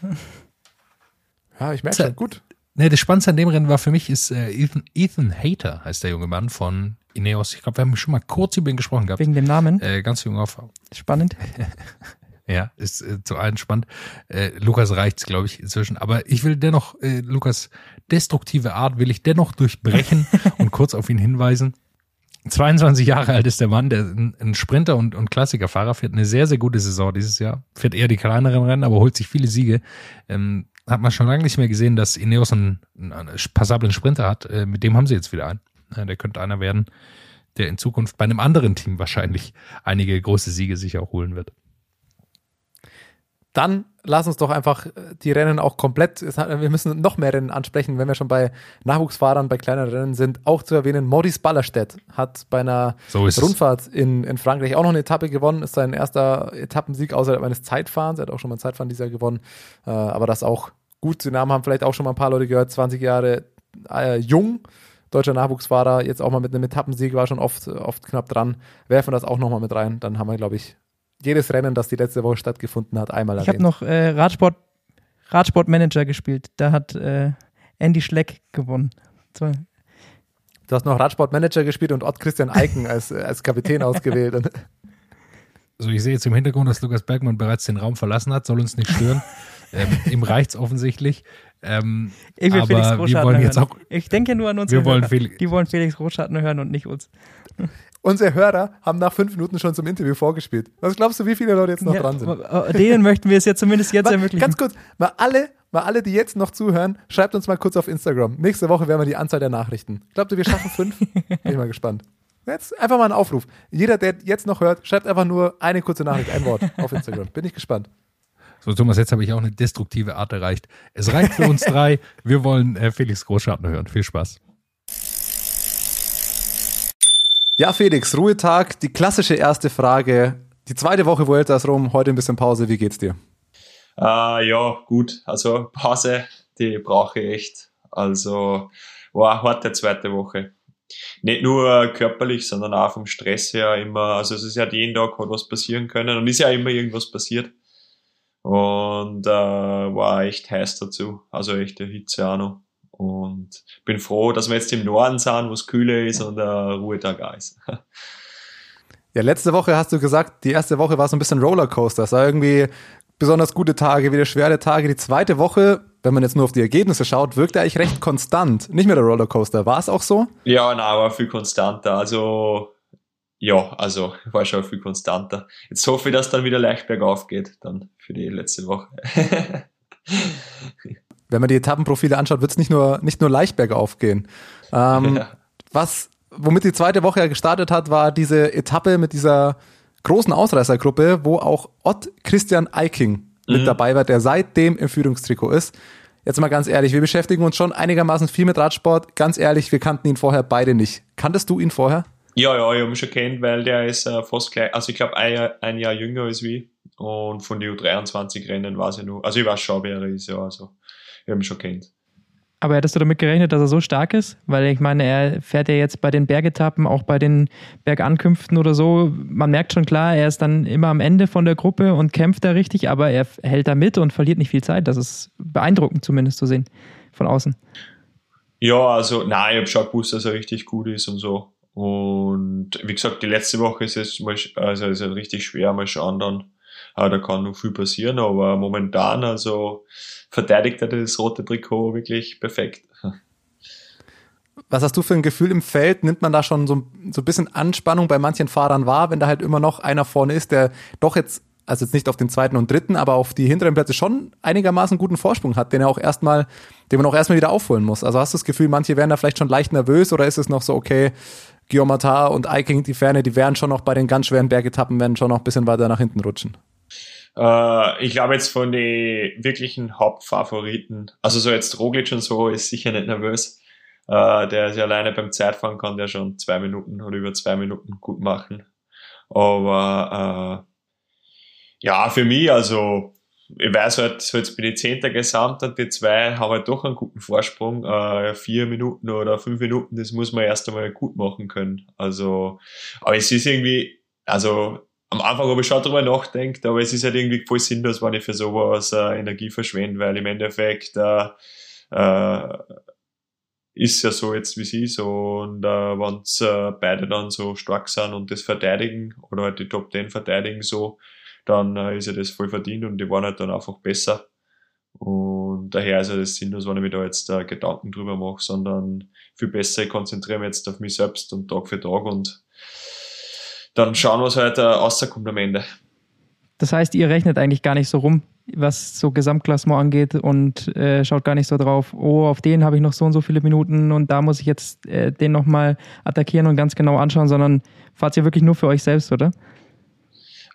[SPEAKER 3] Ja, ich merke schon. Gut.
[SPEAKER 5] Nee, das Spannendste an dem Rennen war für mich ist äh, Ethan, Ethan Hater, heißt der junge Mann von Ineos. Ich glaube, wir haben schon mal kurz über ihn gesprochen gehabt.
[SPEAKER 4] Wegen dem Namen.
[SPEAKER 5] Äh, ganz junger Frau.
[SPEAKER 4] Spannend.
[SPEAKER 5] Ja, ist äh, zu allen spannend. Äh, Lukas reicht's, glaube ich, inzwischen. Aber ich will dennoch, äh, Lukas destruktive Art will ich dennoch durchbrechen und kurz auf ihn hinweisen. 22 Jahre alt ist der Mann, der ein, Sprinter und, und Klassikerfahrer fährt eine sehr, sehr gute Saison dieses Jahr. Fährt eher die kleineren Rennen, aber holt sich viele Siege. Ähm, hat man schon lange nicht mehr gesehen, dass Ineos einen, einen passablen Sprinter hat. Äh, mit dem haben sie jetzt wieder einen. Ja, der könnte einer werden, der in Zukunft bei einem anderen Team wahrscheinlich einige große Siege sich auch holen wird.
[SPEAKER 3] Dann lass uns doch einfach äh, die Rennen auch komplett, wir müssen noch mehr Rennen ansprechen, wenn wir schon bei Nachwuchsfahrern, bei kleineren Rennen sind, auch zu erwähnen, Maurice Ballerstedt hat bei einer
[SPEAKER 5] So.
[SPEAKER 3] Rundfahrt in, in Frankreich auch noch eine Etappe gewonnen, ist sein erster Etappensieg außerhalb eines Zeitfahrens, er hat auch schon mal ein Zeitfahren dieses Jahr gewonnen, äh, aber das auch gut, den Namen haben vielleicht auch schon mal ein paar Leute gehört, 20 Jahre äh, jung, deutscher Nachwuchsfahrer, jetzt auch mal mit einem Etappensieg, war schon oft, oft knapp dran, werfen wir das auch nochmal mit rein, dann haben wir, glaube ich, jedes Rennen, das die letzte Woche stattgefunden hat, einmal
[SPEAKER 4] Ich habe
[SPEAKER 3] erwähnt.
[SPEAKER 4] noch äh, Radsport, Radsportmanager gespielt. Da hat äh, Andy Schleck gewonnen. So,
[SPEAKER 3] Du hast noch Radsportmanager gespielt und Ott Christian Eiken als, als Kapitän ausgewählt. Und
[SPEAKER 5] So, ich sehe jetzt im Hintergrund, dass Lukas Bergmann bereits den Raum verlassen hat, soll uns nicht stören. ähm, ihm reicht's offensichtlich. Ähm,
[SPEAKER 4] Ich will Felix
[SPEAKER 5] jetzt
[SPEAKER 4] hören.
[SPEAKER 5] auch,
[SPEAKER 4] Ich denke nur an unsere
[SPEAKER 5] wir wollen. Felix,
[SPEAKER 4] Die wollen Felix Großschartner hören und nicht uns.
[SPEAKER 3] Unsere Hörer haben nach fünf Minuten schon zum Interview vorgespielt. Was glaubst du, wie viele Leute jetzt noch
[SPEAKER 4] Ja,
[SPEAKER 3] dran sind?
[SPEAKER 4] äh, Denen möchten wir es jetzt zumindest jetzt
[SPEAKER 3] Mal,
[SPEAKER 4] ermöglichen.
[SPEAKER 3] ganz kurz, mal alle, mal alle, die jetzt noch zuhören, schreibt uns mal kurz auf Instagram. Nächste Woche werden wir die Anzahl der Nachrichten. Glaubt ihr, wir schaffen fünf? Bin ich mal gespannt. Jetzt einfach mal ein Aufruf. Jeder, der jetzt noch hört, schreibt einfach nur eine kurze Nachricht, ein Wort auf Instagram. Bin ich gespannt.
[SPEAKER 5] So, Thomas, jetzt habe ich auch eine destruktive Art erreicht. Es reicht für uns drei. Wir wollen äh, Felix Großschartner hören. Viel Spaß.
[SPEAKER 3] Ja, Felix, Ruhetag, die klassische erste Frage. Die zweite Woche Vuelta ist rum, heute ein bisschen Pause. Wie geht's dir?
[SPEAKER 6] Äh, ja, gut. Also Pause, die brauche ich echt. Also war eine harte zweite Woche. Nicht nur körperlich, sondern auch vom Stress her immer. Also es ist ja jeden Tag hat was passieren können und ist ja immer irgendwas passiert. Und äh, war echt heiß dazu. Also echte Hitze auch noch. Und bin froh, dass wir jetzt im Norden sind, wo es kühler ist und der Ruhetag auch ist.
[SPEAKER 3] Ja, letzte Woche hast du gesagt, die erste Woche war so ein bisschen Rollercoaster. Es war irgendwie besonders gute Tage, wieder schwere Tage. Die zweite Woche, wenn man jetzt nur auf die Ergebnisse schaut, wirkte eigentlich recht konstant. Nicht mehr der Rollercoaster. War es auch so?
[SPEAKER 6] Ja, nein, war viel konstanter. Also, ja, also war schon viel konstanter. Jetzt hoffe ich, dass dann wieder leicht bergauf geht, dann für die letzte Woche.
[SPEAKER 3] Wenn man die Etappenprofile anschaut, wird es nicht nur, nicht nur leicht bergauf gehen. Ähm,
[SPEAKER 6] Ja.
[SPEAKER 3] Was, womit die zweite Woche ja gestartet hat, war diese Etappe mit dieser großen Ausreißergruppe, wo auch Ott Christian Eiking mit
[SPEAKER 6] Mhm.
[SPEAKER 3] dabei war, der seitdem im Führungstrikot ist. Jetzt mal ganz ehrlich, wir beschäftigen uns schon einigermaßen viel mit Radsport. Ganz ehrlich, wir kannten ihn vorher beide nicht. Kanntest du ihn vorher?
[SPEAKER 6] Ja, ja, ich habe ihn schon kennt, weil der ist äh, fast gleich, also ich glaube ein Jahr, ein Jahr jünger als wie. Und von den U23-Rennen weiß ich nur, also ich weiß schon, wer er ist, ja, also ich habe ihn schon kennt.
[SPEAKER 4] Aber hättest du damit gerechnet, dass er so stark ist? Weil ich meine, er fährt ja jetzt bei den Bergetappen, auch bei den Bergankünften oder so. Man merkt schon klar, er ist dann immer am Ende von der Gruppe und kämpft da richtig, aber er hält da mit und verliert nicht viel Zeit. Das ist beeindruckend zumindest zu sehen von außen.
[SPEAKER 6] Ja, also, nein, ich habe schon gewusst, dass er richtig gut ist und so. Und wie gesagt, die letzte Woche ist es mal, also ist halt richtig schwer, mal schauen dann. Aber da kann noch viel passieren, aber momentan, also verteidigt er das rote Trikot wirklich perfekt.
[SPEAKER 3] Was hast du für ein Gefühl im Feld? Nimmt man da schon so, so ein bisschen Anspannung bei manchen Fahrern wahr, wenn da halt immer noch einer vorne ist, der doch jetzt, also jetzt nicht auf den zweiten und dritten, aber auf die hinteren Plätze schon einigermaßen guten Vorsprung hat, den er auch erstmal, den man auch erstmal wieder aufholen muss. Also hast du das Gefühl, manche werden da vielleicht schon leicht nervös oder ist es noch so, okay, Guillaume Matar und Eiking, die Ferne, die werden schon noch bei den ganz schweren Bergetappen, werden schon noch ein bisschen weiter nach hinten rutschen.
[SPEAKER 6] Äh, ich glaube jetzt von den wirklichen Hauptfavoriten, also so jetzt Roglic und so, ist sicher nicht nervös. Äh, der ist ja alleine beim Zeitfahren kann der schon zwei Minuten oder über zwei Minuten gut machen. Aber äh, ja, für mich, also ich weiß halt, so jetzt bin ich Zehnter gesamt und die zwei haben halt doch einen guten Vorsprung. Äh, vier Minuten oder fünf Minuten, das muss man erst einmal gut machen können. Also, aber es ist irgendwie, also am Anfang habe ich schon drüber nachgedacht, aber es ist halt irgendwie voll sinnlos, wenn ich für sowas äh, Energie verschwende, weil im Endeffekt äh, äh, ist ja so jetzt wie sie ist und äh, wenn äh, beide dann so stark sind und das verteidigen oder halt die Top Ten verteidigen so, dann äh, ist ja das voll verdient und die waren halt dann einfach besser. Und daher ist ja das sinnlos, wenn ich mir da jetzt äh, Gedanken drüber mache, sondern viel besser, konzentriere mich jetzt auf mich selbst und Tag für Tag und dann schauen, was halt äh, rauskommt am Ende.
[SPEAKER 4] Das heißt, ihr rechnet eigentlich gar nicht so rum, was so Gesamtklassement angeht und äh, schaut gar nicht so drauf, oh, auf den habe ich noch so und so viele Minuten und da muss ich jetzt äh, den nochmal attackieren und ganz genau anschauen, sondern fahrt ihr wirklich nur für euch selbst, oder?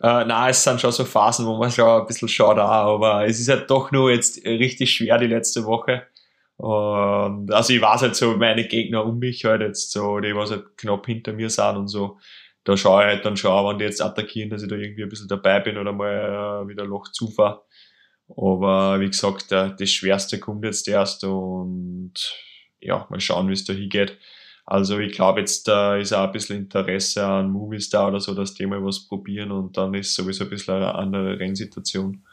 [SPEAKER 6] Äh, na, es sind schon so Phasen, wo man schon ein bisschen schaut, auch, aber es ist halt doch nur jetzt richtig schwer die letzte Woche. Und also ich weiß halt so, meine Gegner um mich halt jetzt so, die was halt knapp hinter mir sind und so, da schaue ich halt dann schon, wenn die jetzt attackieren, dass ich da irgendwie ein bisschen dabei bin oder mal äh, wieder Loch zufahre. Aber wie gesagt, äh, das Schwerste kommt jetzt erst und ja, mal schauen, wie es da hingeht. Also ich glaube, jetzt äh, ist auch ein bisschen Interesse an Movies da oder so, dass die mal was probieren und dann ist sowieso ein bisschen eine andere Rennsituation.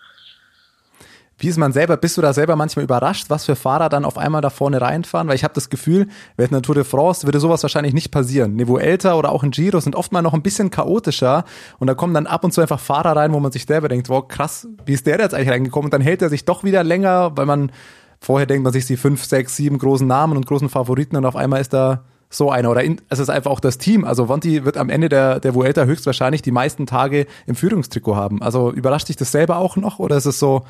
[SPEAKER 3] Wie ist man selber, bist du da selber manchmal überrascht, was für Fahrer dann auf einmal da vorne reinfahren? Weil ich habe das Gefühl, während einer Tour de France würde sowas wahrscheinlich nicht passieren. Niveau älter oder auch in Giro sind oft mal noch ein bisschen chaotischer und da kommen dann ab und zu einfach Fahrer rein, wo man sich selber denkt, wow, krass, wie ist der jetzt eigentlich reingekommen? Und dann hält er sich doch wieder länger, weil man vorher denkt man sich die fünf, sechs, sieben großen Namen und großen Favoriten und auf einmal ist da so einer. Oder in, es ist einfach auch das Team. Also Vonti wird am Ende der, der Vuelta höchstwahrscheinlich die meisten Tage im Führungstrikot haben. Also überrascht dich das selber auch noch oder ist es so,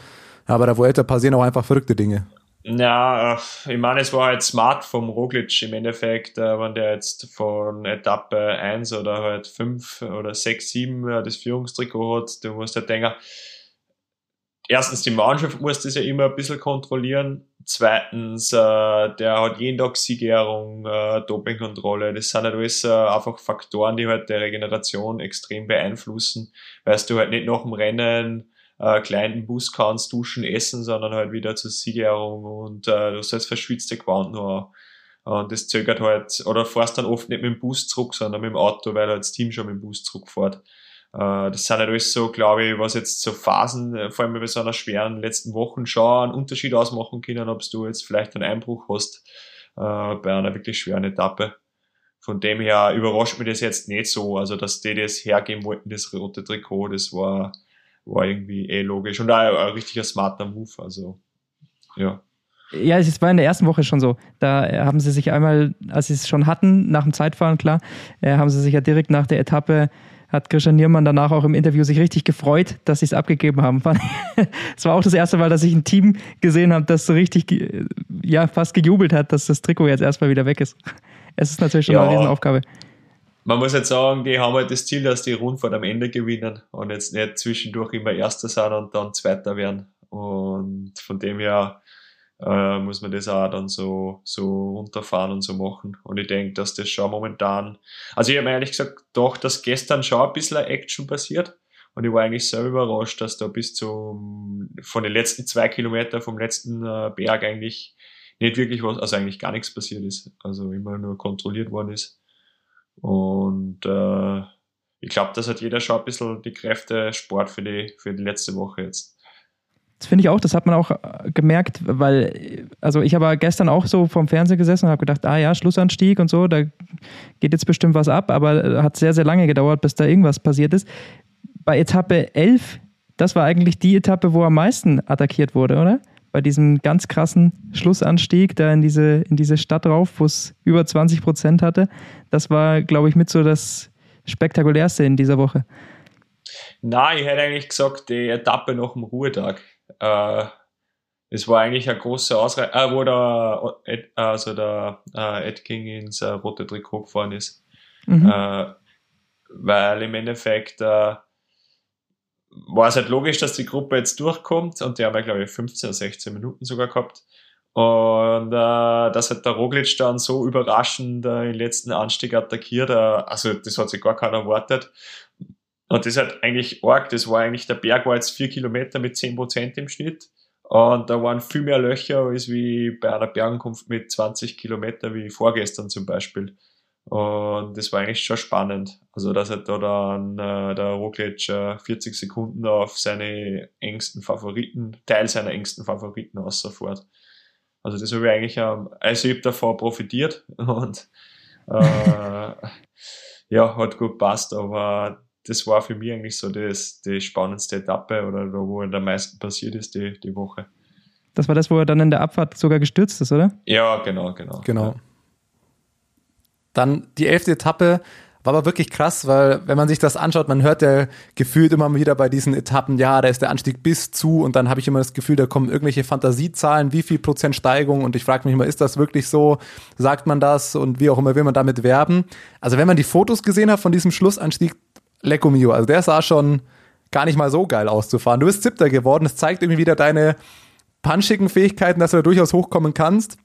[SPEAKER 3] ja, bei der Vuelta passieren auch einfach verrückte Dinge?
[SPEAKER 6] Ja, ich meine, es war halt smart vom Roglic im Endeffekt, äh, wenn der jetzt von Etappe 1 oder halt 5 oder 6, 7 das Führungstrikot hat, du musst halt denken, erstens die Mannschaft muss das ja immer ein bisschen kontrollieren, zweitens, äh, der hat jeden Tag Siegerehrung, äh, Dopingkontrolle, das sind halt alles äh, einfach Faktoren, die halt der Regeneration extrem beeinflussen, weil du halt nicht nach dem Rennen äh, kleinen Bus kannst, duschen, essen, sondern halt wieder zur Siegerehrung und äh, du sollst verschwitzte Gewand nur und das zögert halt, oder fährst dann oft nicht mit dem Bus zurück, sondern mit dem Auto, weil halt das Team schon mit dem Bus zurückfährt. Äh, das sind halt alles so, glaube ich, was jetzt so Phasen, äh, vor allem bei so einer schweren letzten Wochen schon einen Unterschied ausmachen können, ob du jetzt vielleicht einen Einbruch hast äh, bei einer wirklich schweren Etappe. Von dem her überrascht mich das jetzt nicht so. Also, dass die das hergeben wollten, das rote Trikot, das war, war irgendwie eh logisch und ein, ein richtiger smarter Move. Also, ja.
[SPEAKER 4] Ja, es war in der ersten Woche schon so. Da haben sie sich einmal, als sie es schon hatten, nach dem Zeitfahren, klar, äh, haben sie sich ja direkt nach der Etappe, hat Christian Niermann danach auch im Interview sich richtig gefreut, dass sie es abgegeben haben. Es war auch das erste Mal, dass ich ein Team gesehen habe, das so richtig, ja, fast gejubelt hat, dass das Trikot jetzt erstmal wieder weg ist. Es ist natürlich schon ja. eine Riesenaufgabe
[SPEAKER 6] man muss jetzt sagen, die haben halt das Ziel, dass die Rundfahrt am Ende gewinnen und jetzt nicht zwischendurch immer Erster sein und dann Zweiter werden. Und von dem her äh, muss man das auch dann so, so runterfahren und so machen. Und ich denke, dass das schon momentan, also ich habe ehrlich gesagt doch, dass gestern schon ein bisschen Action passiert. Und ich war eigentlich sehr überrascht, dass da bis zum, von den letzten zwei Kilometern vom letzten äh, Berg eigentlich nicht wirklich was, also eigentlich gar nichts passiert ist. Also immer nur kontrolliert worden ist. Und äh, ich glaube, das hat jeder schon ein bisschen die Kräfte Sport für die, für die letzte Woche jetzt.
[SPEAKER 4] Das finde ich auch, das hat man auch äh, gemerkt, weil, also ich habe gestern auch so vorm Fernseher gesessen und habe gedacht, ah ja, Schlussanstieg und so, da geht jetzt bestimmt was ab, aber äh, hat sehr, sehr lange gedauert, bis da irgendwas passiert ist. Bei Etappe 11, das war eigentlich die Etappe, wo am meisten attackiert wurde, oder? Bei diesem ganz krassen Schlussanstieg da in diese, in diese Stadt rauf, wo es über 20 Prozent hatte. Das war, glaube ich, mit so das spektakulärste in dieser Woche.
[SPEAKER 6] Nein, ich hätte eigentlich gesagt, die Etappe nach dem Ruhetag. Äh, es war eigentlich eine große Ausreißer, äh, wo der, Ed, also der äh, Ed King ins äh, rote Trikot gefahren ist. Mhm. Äh, weil im Endeffekt äh, war es halt logisch, dass die Gruppe jetzt durchkommt und die haben ja, glaube ich, 15 oder 16 Minuten sogar gehabt. Und äh, dass halt der Roglic dann so überraschend äh, den letzten Anstieg attackiert, äh, also das hat sich gar keiner erwartet. Und das hat eigentlich arg, das war eigentlich, der Berg war jetzt vier Kilometer mit zehn Prozent im Schnitt. Und da waren viel mehr Löcher als wie bei einer Bergankunft mit 20 Kilometer wie vorgestern zum Beispiel. Und das war eigentlich schon spannend. Also, dass halt da dann äh, der Roglic äh, 40 Sekunden auf seine engsten Favoriten, Teil seiner engsten Favoriten außerfährt. Also, das habe ich eigentlich, ähm, also ich habe davon profitiert und äh, ja, hat gut passt, aber das war für mich eigentlich so das, die spannendste Etappe oder da, wo am meisten passiert ist die, die Woche.
[SPEAKER 4] Das war das, wo er dann in der Abfahrt sogar gestürzt ist, oder?
[SPEAKER 6] Ja, genau, genau.
[SPEAKER 3] Genau. Dann die elfte Etappe war aber wirklich krass, weil wenn man sich das anschaut, man hört ja gefühlt immer wieder bei diesen Etappen, ja, da ist der Anstieg bis zu und dann habe ich immer das Gefühl, da kommen irgendwelche Fantasiezahlen, wie viel Prozent Steigung und ich frage mich immer, ist das wirklich so? Sagt man das und wie auch immer will man damit werben? Also wenn man die Fotos gesehen hat von diesem Schlussanstieg, Lecco Mio. Also der sah schon gar nicht mal so geil auszufahren. Du bist Siebter geworden. Das zeigt irgendwie wieder deine punchigen Fähigkeiten, dass du da durchaus hochkommen kannst.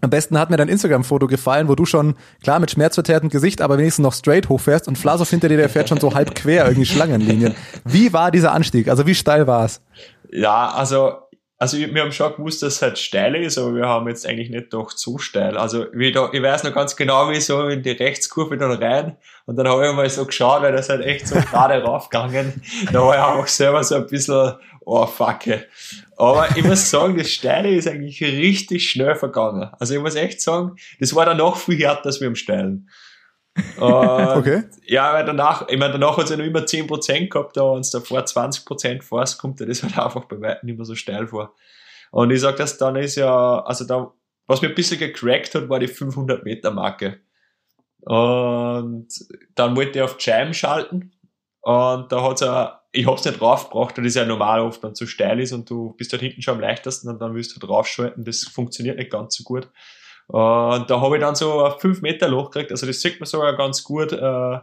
[SPEAKER 3] Am besten hat mir dein Instagram-Foto gefallen, wo du schon, klar, mit schmerzverzerrtem Gesicht, aber wenigstens noch straight hochfährst und Flasov hinter dir, der fährt schon so halb quer, irgendwie Schlangenlinien. Wie war dieser Anstieg? Also wie steil war es?
[SPEAKER 6] Ja, also also wir haben schon gewusst, dass es halt steil ist, aber wir haben jetzt eigentlich nicht doch zu steil. Also ich weiß noch ganz genau, wie so in die Rechtskurve dann rein und dann habe ich mal so geschaut, weil das halt echt so gerade raufgegangen. Da war ich einfach selber so ein bisschen, oh fuck. Aber ich muss sagen, das Steile ist eigentlich richtig schnell vergangen. Also ich muss echt sagen, das war dann noch viel härter als wir im Steilen. okay. Ja, weil danach, ich meine, danach hat es ja noch immer 10% gehabt, da wenn es davor 20% fährst, kommt dir das halt einfach bei weitem nicht mehr so steil vor. Und ich sag das, dann ist ja, also da, was mir ein bisschen gecrackt hat, war die 500 Meter Marke. Und dann wollte ich auf Jam schalten. Und da hat's ja, ich hab's nicht draufgebracht, weil das ja normal oft dann zu steil ist und du bist dort hinten schon am leichtesten und dann willst du draufschalten. Das funktioniert nicht ganz so gut. Und da habe ich dann so ein 5 Meter Loch gekriegt. Also das sieht man sogar ganz gut. Äh,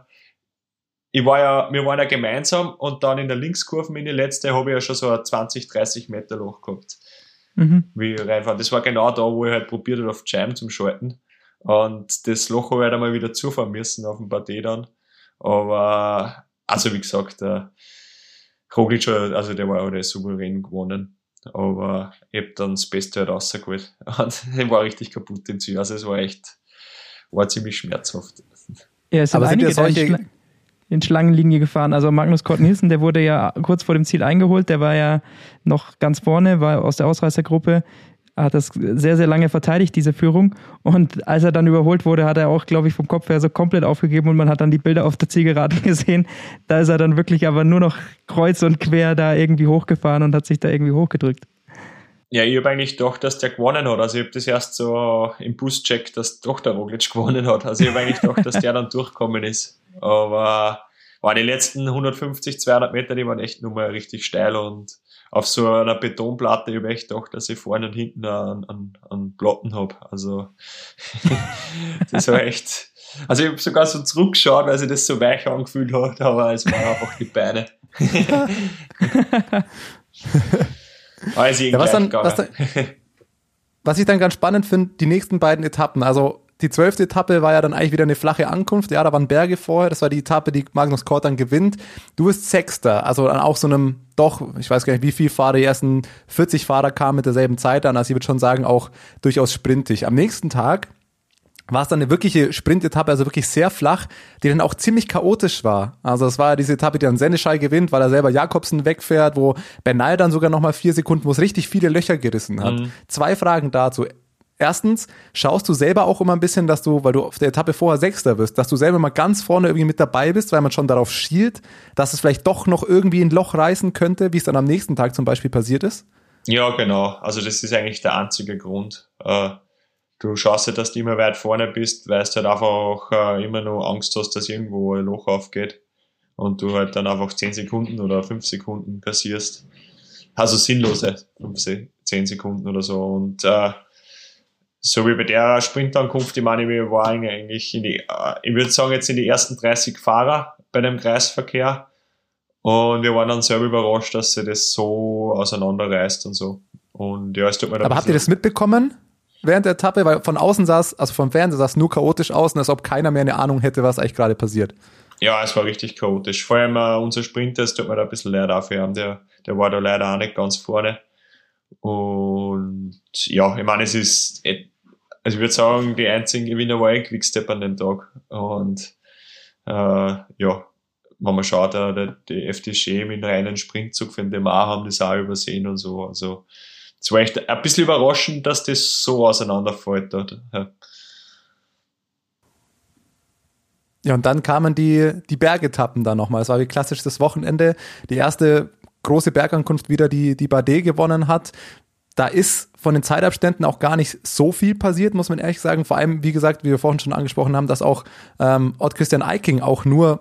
[SPEAKER 6] ich war ja, wir waren ja gemeinsam und dann in der Linkskurve in die letzte habe ich ja schon so ein 20, 30 Meter Loch gehabt. Mhm. Wie reinfahren. Das war genau da, wo ich halt probiert habe, auf Jam zum Schalten. Und das Loch habe ich halt einmal wieder zufahren müssen auf dem Partie dann. Aber, also wie gesagt, der Roglic, also der war auch der souverän gewonnen. Aber ich habe dann das Beste halt rausgeholt. Und ich war richtig kaputt im Ziel. Also es war echt, war ziemlich schmerzhaft.
[SPEAKER 4] Ja, es sind Aber einige sind ja solche in Schlangenlinie gefahren. Also Magnus Kort Nielsen, der wurde ja kurz vor dem Ziel eingeholt, der war ja noch ganz vorne, war aus der Ausreißergruppe, hat das sehr, sehr lange verteidigt, diese Führung. Und als er dann überholt wurde, hat er auch, glaube ich, vom Kopf her so komplett aufgegeben und man hat dann die Bilder auf der Zielgeraden gesehen. Da ist er dann wirklich aber nur noch kreuz und quer da irgendwie hochgefahren und hat sich da irgendwie hochgedrückt.
[SPEAKER 6] Ja, ich habe eigentlich gedacht, dass der gewonnen hat. Also ich habe das erst so im Bus checkt, dass doch der Roglic gewonnen hat. Also ich habe eigentlich gedacht, dass der dann durchkommen ist. Aber war die letzten 150, 200 Meter, die waren echt nur mal richtig steil und auf so einer Betonplatte habe ich gedacht, dass ich vorne und hinten einen, einen, einen Platten habe. Also das war echt. Also ich habe sogar so zurückgeschaut, weil sich das so weich angefühlt hat, aber es waren einfach die Beine.
[SPEAKER 3] also ja, was, dann, was, dann, was ich dann ganz spannend finde, die nächsten beiden Etappen, also die zwölfte Etappe war ja dann eigentlich wieder eine flache Ankunft. Ja, da waren Berge vorher. Das war die Etappe, die Magnus Kort dann gewinnt. Du bist Sechster, also an auch so einem, doch, ich weiß gar nicht, wie viel Fahrer, die ersten 40 Fahrer kamen mit derselben Zeit an. Also ich würde schon sagen, auch durchaus sprintig. Am nächsten Tag war es dann eine wirkliche Sprintetappe, also wirklich sehr flach, die dann auch ziemlich chaotisch war. Also es war ja diese Etappe, die dann Senneschei gewinnt, weil er selber Jakobsen wegfährt, wo Bernal dann sogar nochmal vier Sekunden, wo es richtig viele Löcher gerissen hat. Mhm. Zwei Fragen dazu. Erstens, schaust du selber auch immer ein bisschen, dass du, weil du auf der Etappe vorher Sechster wirst, dass du selber mal ganz vorne irgendwie mit dabei bist, weil man schon darauf schielt, dass es vielleicht doch noch irgendwie ein Loch reißen könnte, wie es dann am nächsten Tag zum Beispiel passiert ist?
[SPEAKER 6] Ja, genau. Also das ist eigentlich der einzige Grund. Äh, du schaust ja, dass du immer weit vorne bist, weil du halt einfach auch äh, immer nur Angst hast, dass irgendwo ein Loch aufgeht und du halt dann einfach 10 Sekunden oder 5 Sekunden kassierst. Also sinnlose 5, 10 Sekunden oder so. Und äh, so wie bei der Sprintankunft, ich meine, wir waren eigentlich in die, äh, ich würde sagen, jetzt in die ersten 30 Fahrer bei dem Kreisverkehr. Und wir waren dann selber überrascht, dass sie das so auseinanderreißt und so. Und ja, es tut mir
[SPEAKER 3] Aber habt ihr das mitbekommen? Während der Etappe, weil von außen sah es, also vom Fernseher sah es nur chaotisch aus und als ob keiner mehr eine Ahnung hätte, was eigentlich gerade passiert.
[SPEAKER 6] Ja, es war richtig chaotisch. Vor allem uh, unser Sprinter, es tut mir da ein bisschen leid dafür haben. Der, der war da leider auch nicht ganz vorne. Und ja, ich meine, es ist, also ich würde sagen, die einzigen Gewinner war ich Quickstep an dem Tag. Und äh, ja, wenn man schaut, äh, die FDG mit einem reinen Sprintzug von dem auch haben das auch übersehen und so. Also es war echt ein bisschen überraschend, dass das so auseinanderfällt dort. Ja.
[SPEAKER 3] Ja, und dann kamen die, die Bergetappen da nochmal. Es war wie klassisch das Wochenende. Die erste große Bergankunft wieder, die, die Bardet gewonnen hat. Da ist von den Zeitabständen auch gar nicht so viel passiert, muss man ehrlich sagen. Vor allem, wie gesagt, wie wir vorhin schon angesprochen haben, dass auch ähm, Ott Christian Eiking auch nur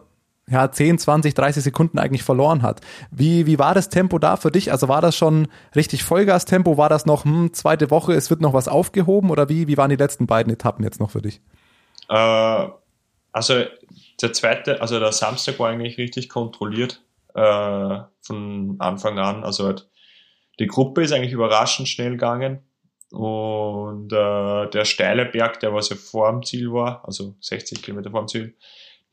[SPEAKER 3] ja, 10, 20, 30 Sekunden eigentlich verloren hat. Wie, wie war das Tempo da für dich? Also war das schon richtig Vollgas-Tempo? War das noch, hm, zweite Woche, es wird noch was aufgehoben? Oder wie, wie waren die letzten beiden Etappen jetzt noch für dich?
[SPEAKER 6] Äh, also der zweite, also der Samstag war eigentlich richtig kontrolliert äh, von Anfang an. Also halt, die Gruppe ist eigentlich überraschend schnell gegangen. Und äh, der steile Berg, der was ja vor dem Ziel war, also 60 Kilometer vor dem Ziel,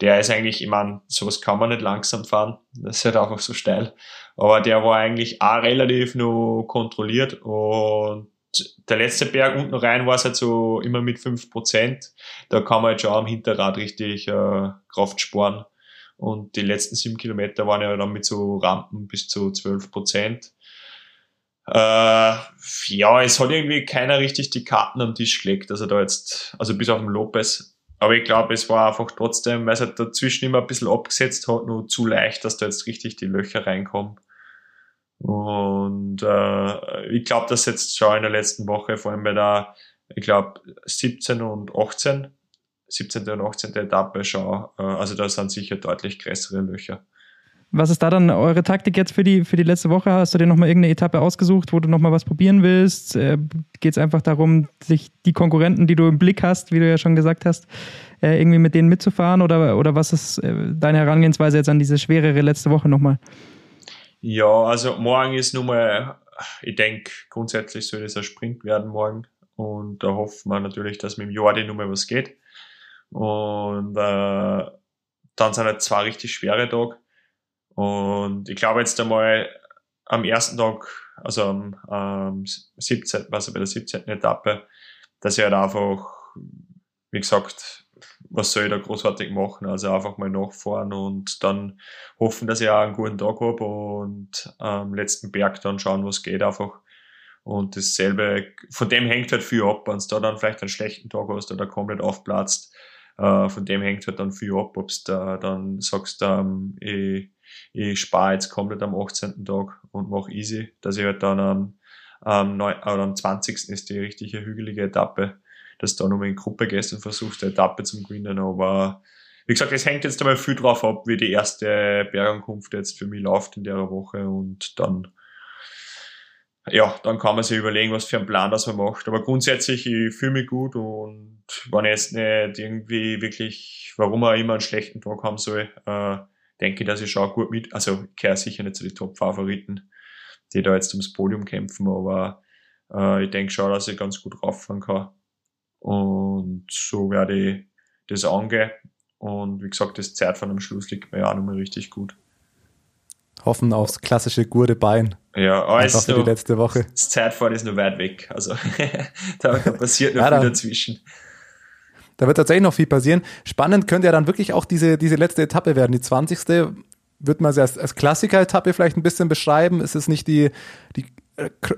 [SPEAKER 6] der ist eigentlich, ich meine, sowas kann man nicht langsam fahren. Das ist halt einfach so steil. Aber der war eigentlich auch relativ nur kontrolliert und der letzte Berg unten rein war es halt so immer mit 5%. Da kann man halt schon am Hinterrad richtig äh, Kraft sparen. Und die letzten sieben Kilometer waren ja dann mit so Rampen bis zu 12 Prozent. Äh, ja, es hat irgendwie keiner richtig die Karten am Tisch gelegt. Also da jetzt, also bis auf den Lopez. Aber ich glaube, es war einfach trotzdem, weil es halt dazwischen immer ein bisschen abgesetzt hat, nur zu leicht, dass da jetzt richtig die Löcher reinkommen. Und äh, ich glaube, dass jetzt schon in der letzten Woche, vor allem bei der, ich glaube, 17 und 18, 17. und 18. Etappe schon, äh, also da sind sicher deutlich größere Löcher.
[SPEAKER 4] Was ist da dann eure Taktik jetzt für die, für die letzte Woche? Hast du dir nochmal irgendeine Etappe ausgesucht, wo du nochmal was probieren willst? Äh, Geht es einfach darum, sich die Konkurrenten, die du im Blick hast, wie du ja schon gesagt hast, äh, irgendwie mit denen mitzufahren? Oder, oder was ist äh, deine Herangehensweise jetzt an diese schwerere letzte Woche nochmal?
[SPEAKER 6] Ja, also morgen ist nun mal, ich denke, grundsätzlich soll das ein Sprint werden morgen. Und da hoffen wir natürlich, dass mit dem Jordi nun mal was geht. Und äh, dann sind halt zwei richtig schwere Tage. Und ich glaube jetzt einmal am ersten Tag, also am, am 17., also bei der 17. Etappe, dass ich halt einfach, wie gesagt, was soll ich da großartig machen? Also einfach mal nachfahren und dann hoffen, dass ich auch einen guten Tag habe und am letzten Berg dann schauen, was geht einfach. Und dasselbe, von dem hängt halt viel ab, wenn du da dann vielleicht einen schlechten Tag hast oder komplett aufplatzt. Äh, von dem hängt halt dann viel ab, ob da dann sagst, ähm, ich ich spare jetzt komplett am 18. Tag und mache easy, dass ich halt dann am, am, 9, oder am 20. ist die richtige hügelige Etappe, dass du da nochmal in Gruppe gehst und versuchst, die Etappe zum gewinnen, aber wie gesagt, es hängt jetzt einmal viel drauf ab, wie die erste Bergankunft jetzt für mich läuft in der Woche und dann ja, dann kann man sich überlegen, was für einen Plan das man macht. Aber grundsätzlich, ich fühle mich gut und wenn ich jetzt nicht irgendwie wirklich, warum er immer einen schlechten Tag haben soll, äh, denke, dass ich schon gut mit, also ich kehre sicher nicht zu den Top-Favoriten, die da jetzt ums Podium kämpfen, aber äh, ich denke schon, dass ich ganz gut rauffahren kann. Und so werde ich das angehen. Und wie gesagt, das Zeit von am Schluss liegt mir ja auch nochmal richtig gut.
[SPEAKER 3] Hoffen aufs klassische gute Bein.
[SPEAKER 6] Ja,
[SPEAKER 3] Einfach für die letzte Woche.
[SPEAKER 6] Das Zeitfahren ist nur weit weg. Also da, da passiert noch ja, viel dazwischen.
[SPEAKER 3] Da wird tatsächlich noch viel passieren. Spannend könnte ja dann wirklich auch diese, diese letzte Etappe werden, die 20. Wird man sie als, als Klassiker-Etappe vielleicht ein bisschen beschreiben. Es ist nicht die, die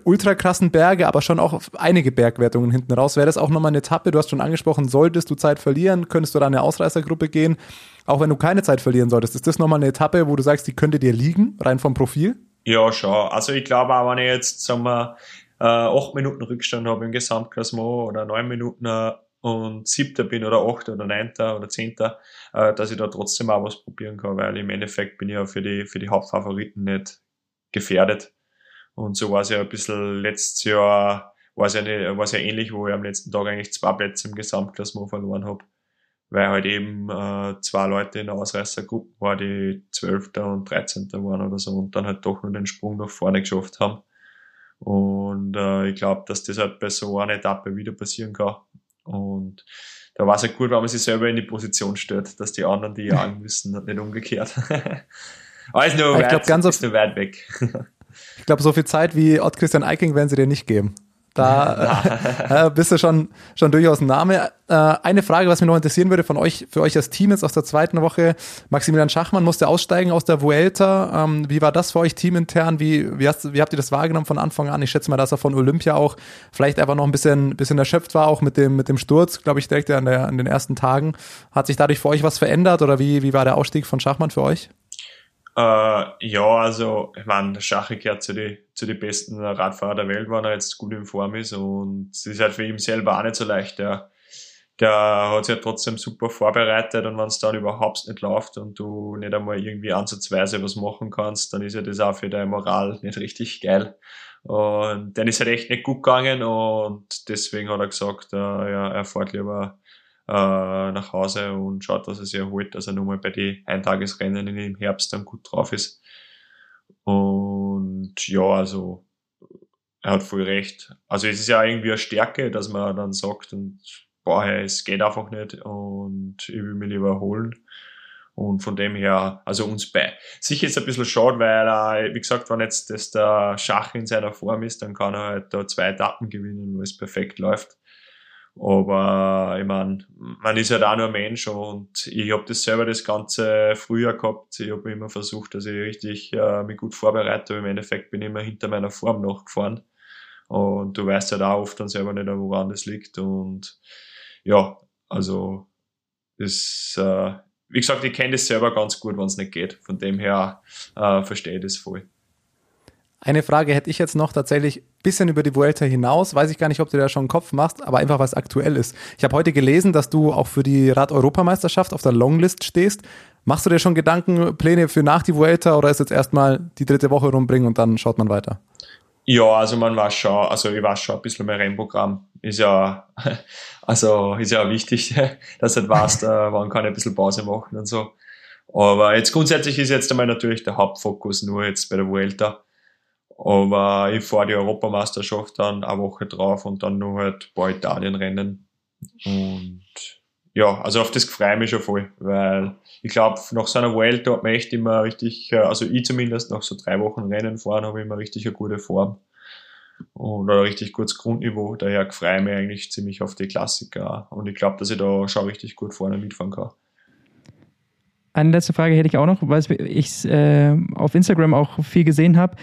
[SPEAKER 3] ultra krassen Berge, aber schon auch einige Bergwertungen hinten raus. Wäre das auch nochmal eine Etappe? Du hast schon angesprochen, solltest du Zeit verlieren, könntest du da eine Ausreißergruppe gehen. Auch wenn du keine Zeit verlieren solltest, ist das nochmal eine Etappe, wo du sagst, die könnte dir liegen, rein vom Profil?
[SPEAKER 6] Ja, schon. Also ich glaube auch, wenn ich jetzt, sagen wir, äh, acht Minuten Rückstand habe im Gesamtklassement oder neun Minuten äh, und siebter bin oder achter oder neunter oder zehnter, äh, dass ich da trotzdem auch was probieren kann, weil im Endeffekt bin ich ja für die, für die Hauptfavoriten nicht gefährdet. Und so war es ja ein bisschen letztes Jahr, war es ja, nicht, war es ja ähnlich, wo ich am letzten Tag eigentlich zwei Plätze im Gesamtklassement verloren habe, weil halt eben äh, zwei Leute in der Ausreißergruppe waren, die Zwölfter und Dreizehnter waren oder so und dann halt doch nur den Sprung nach vorne geschafft haben. Und äh, ich glaube, dass das halt bei so einer Etappe wieder passieren kann. Und da war es ja gut, wenn man sich selber in die Position stellt, dass die anderen die jagen müssen nicht umgekehrt. Aber ist nur,
[SPEAKER 3] ich
[SPEAKER 6] weit,
[SPEAKER 3] glaub, ganz
[SPEAKER 6] ist nur weit weg.
[SPEAKER 3] ich glaube, so viel Zeit wie Ott Christian Eiking werden sie dir nicht geben. Da äh, bist du schon, schon durchaus ein Name. Äh, eine Frage, was mich noch interessieren würde von euch, für euch als Team jetzt aus der zweiten Woche. Maximilian Schachmann musste aussteigen aus der Vuelta. Ähm, wie war das für euch teamintern? Wie, wie, hast, wie habt ihr das wahrgenommen von Anfang an? Ich schätze mal, dass er von Olympia auch vielleicht einfach noch ein bisschen, bisschen erschöpft war, auch mit dem, mit dem Sturz, glaube ich, direkt an, der, an den ersten Tagen. Hat sich dadurch für euch was verändert oder wie, wie war der Ausstieg von Schachmann für euch?
[SPEAKER 6] Äh, ja, also, ich meine, der Schache gehört zu den zu den besten Radfahrer der Welt, wenn er jetzt gut in Form ist. Und es ist halt für ihn selber auch nicht so leicht. Der, der hat sich ja trotzdem super vorbereitet und wenn es dann überhaupt nicht läuft und du nicht einmal irgendwie ansatzweise was machen kannst, dann ist ja das auch für deine Moral nicht richtig geil. Und dann ist halt echt nicht gut gegangen und deswegen hat er gesagt, äh, ja, er fährt lieber nach Hause und schaut, dass er sich erholt, dass er nur mal bei den Eintagesrennen im Herbst dann gut drauf ist. Und ja, also er hat voll recht. Also es ist ja irgendwie eine Stärke, dass man dann sagt, und, boah, es geht einfach nicht und ich will mich lieber erholen. Und von dem her, also uns bei. Sicher ist ein bisschen schade, weil er, wie gesagt, wenn jetzt das der Schach in seiner Form ist, dann kann er halt da zwei Etappen gewinnen, wo es perfekt läuft. Aber ich meine, man ist halt auch nur Mensch und ich habe das selber das Ganze früher gehabt. Ich habe immer versucht, dass ich richtig äh, mich gut vorbereite, im Endeffekt bin ich immer hinter meiner Form nachgefahren. Und du weißt halt auch oft dann selber nicht, woran das liegt. Und ja, also das, äh, wie gesagt, ich kenne das selber ganz gut, wenn es nicht geht. Von dem her äh, verstehe ich das voll
[SPEAKER 3] Eine Frage hätte ich jetzt noch tatsächlich bisschen über die Vuelta hinaus. Weiß ich gar nicht, ob du da schon einen Kopf machst, aber einfach was aktuell ist. Ich habe heute gelesen, dass du auch für die Rad-Europameisterschaft auf der Longlist stehst. Machst du dir schon Gedanken, Pläne für nach die Vuelta oder ist jetzt erstmal die dritte Woche rumbringen und dann schaut man weiter?
[SPEAKER 6] Ja, also man weiß schon, also ich weiß schon ein bisschen mein Rennprogramm. Ist ja, also ist ja wichtig, dass du weißt, äh, wann kann ein bisschen Pause machen und so. Aber jetzt grundsätzlich ist jetzt einmal natürlich der Hauptfokus nur jetzt bei der Vuelta. Aber ich fahre die Europameisterschaft dann eine Woche drauf und dann nur halt ein paar Italienrennen. Und ja, also auf das freue ich mich schon voll, weil ich glaube, nach so einer Vuelta hat man echt immer richtig, äh, also ich zumindest nach so drei Wochen Rennen fahren, habe ich immer richtig eine gute Form und ein richtig gutes Grundniveau. Daher freue ich mich eigentlich ziemlich auf die Klassiker und ich glaube, dass ich da schon richtig gut vorne mitfahren kann.
[SPEAKER 4] Eine letzte Frage hätte ich auch noch, weil ich äh, auf Instagram auch viel gesehen habe.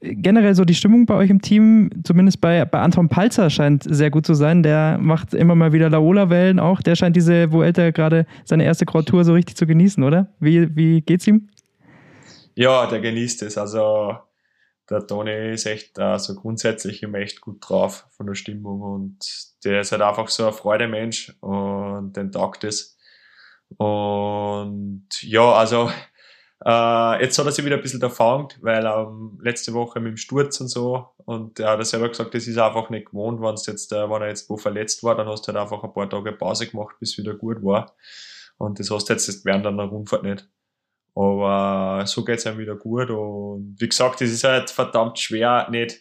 [SPEAKER 4] Generell so die Stimmung bei euch im Team, zumindest bei, bei Anton Palzer, scheint sehr gut zu sein. Der macht immer mal wieder Laola-Wellen auch. Der scheint diese Vuelta gerade seine erste Tour so richtig zu genießen, oder? Wie, wie geht's ihm?
[SPEAKER 6] Ja, der genießt es. Also der Toni ist echt also grundsätzlich immer echt gut drauf von der Stimmung und der ist halt einfach so ein Freudemensch und den taugt es. Und ja, also äh, jetzt hat er sich wieder ein bisschen erfangt, weil ähm, letzte Woche mit dem Sturz und so und er hat selber gesagt, das ist einfach nicht gewohnt, wenn jetzt, äh, wenn er jetzt wo verletzt war, dann hast du halt einfach ein paar Tage Pause gemacht, bis wieder gut war. Und das hast du jetzt während einer Rundfahrt nicht. Aber so geht's einem wieder gut und wie gesagt, es ist halt verdammt schwer, nicht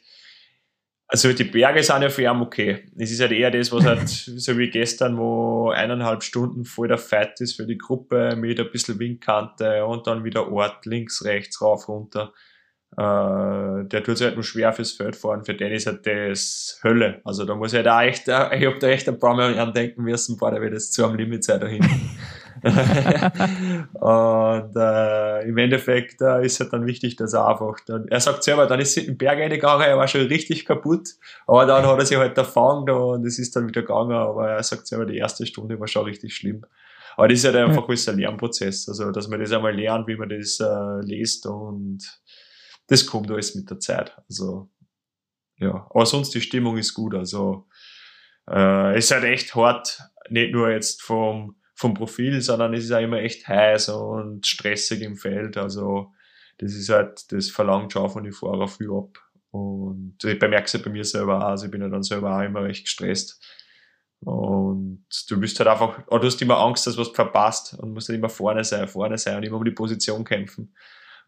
[SPEAKER 6] also die Berge sind ja für ihn okay. Es ist halt eher das, was halt, so wie gestern, wo eineinhalb Stunden voll der Fight ist für die Gruppe mit ein bisschen Windkante und dann wieder Ort, links, rechts, rauf, runter. Äh, der tut sich halt nur schwer fürs Feld fahren. Für den ist halt das Hölle. Also da muss ich halt auch echt, ich hab da echt ein paar Mal andenken müssen, boah, da wird es zu am Limit sein da hinten. und äh, im Endeffekt äh, ist halt dann wichtig, dass er einfach dann, er sagt selber, dann ist er in den Berg reingegangen, er war schon richtig kaputt, aber dann hat er sich halt erfangen und es ist dann wieder gegangen, aber er sagt selber, die erste Stunde war schon richtig schlimm. Aber das ist halt einfach alles ein Lernprozess, also dass man das einmal lernt, wie man das äh, liest und das kommt alles mit der Zeit. Also ja, aber sonst die Stimmung ist gut, also äh, es ist halt echt hart, nicht nur jetzt vom vom Profil, sondern es ist auch immer echt heiß und stressig im Feld. Also das ist halt, das verlangt schon von den Fahrern viel ab. Und ich bemerke es ja bei mir selber auch, also ich bin ja dann selber auch immer recht gestresst. Und du bist halt einfach, oder du hast immer Angst, dass was verpasst und musst halt immer vorne sein, vorne sein und immer um die Position kämpfen.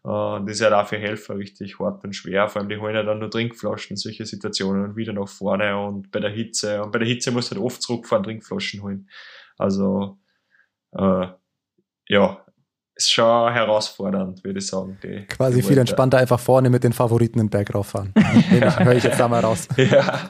[SPEAKER 6] Und das ist halt auch für Helfer richtig hart und schwer. Vor allem, die holen ja dann nur Trinkflaschen in solche Situationen und wieder nach vorne und bei der Hitze. Und bei der Hitze musst du halt oft zurückfahren, Trinkflaschen holen. Also, äh, ja, ist schon herausfordernd, würde ich sagen. Die,
[SPEAKER 3] Quasi
[SPEAKER 6] die
[SPEAKER 3] viel entspannter einfach vorne mit den Favoriten den Berg rauffahren. Höre ich jetzt da mal raus.
[SPEAKER 6] ja.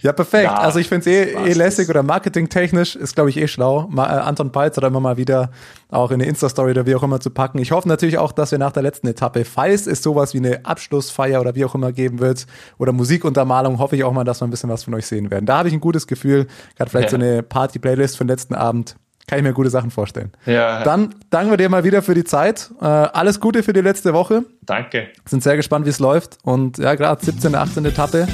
[SPEAKER 3] Ja, perfekt. Ja, also ich finde es eh, eh lässig oder marketingtechnisch ist, glaube ich, eh schlau. Ma äh, Anton Peitz hat immer mal wieder auch in eine Insta-Story oder wie auch immer zu packen. Ich hoffe natürlich auch, dass wir nach der letzten Etappe, falls es sowas wie eine Abschlussfeier oder wie auch immer geben wird oder Musikuntermalung, hoffe ich auch mal, dass wir ein bisschen was von euch sehen werden. Da habe ich ein gutes Gefühl. Gerade vielleicht ja. so eine Party-Playlist für den letzten Abend kann ich mir gute Sachen vorstellen.
[SPEAKER 6] Ja.
[SPEAKER 3] Dann danken wir dir mal wieder für die Zeit. Äh, alles Gute für die letzte Woche.
[SPEAKER 6] Danke.
[SPEAKER 3] Sind sehr gespannt, wie es läuft. Und ja, gerade 17., 18. Etappe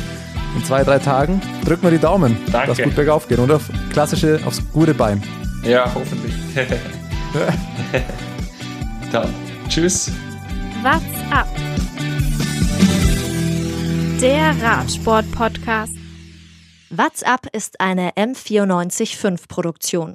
[SPEAKER 3] in zwei, drei Tagen. Drücken wir die Daumen,
[SPEAKER 6] Danke.
[SPEAKER 3] dass gut bergauf geht und auf klassische, aufs gute Bein.
[SPEAKER 6] Ja, hoffentlich. Dann, tschüss.
[SPEAKER 1] What's up? Der Radsport-Podcast.
[SPEAKER 7] What's up ist eine M945-Produktion.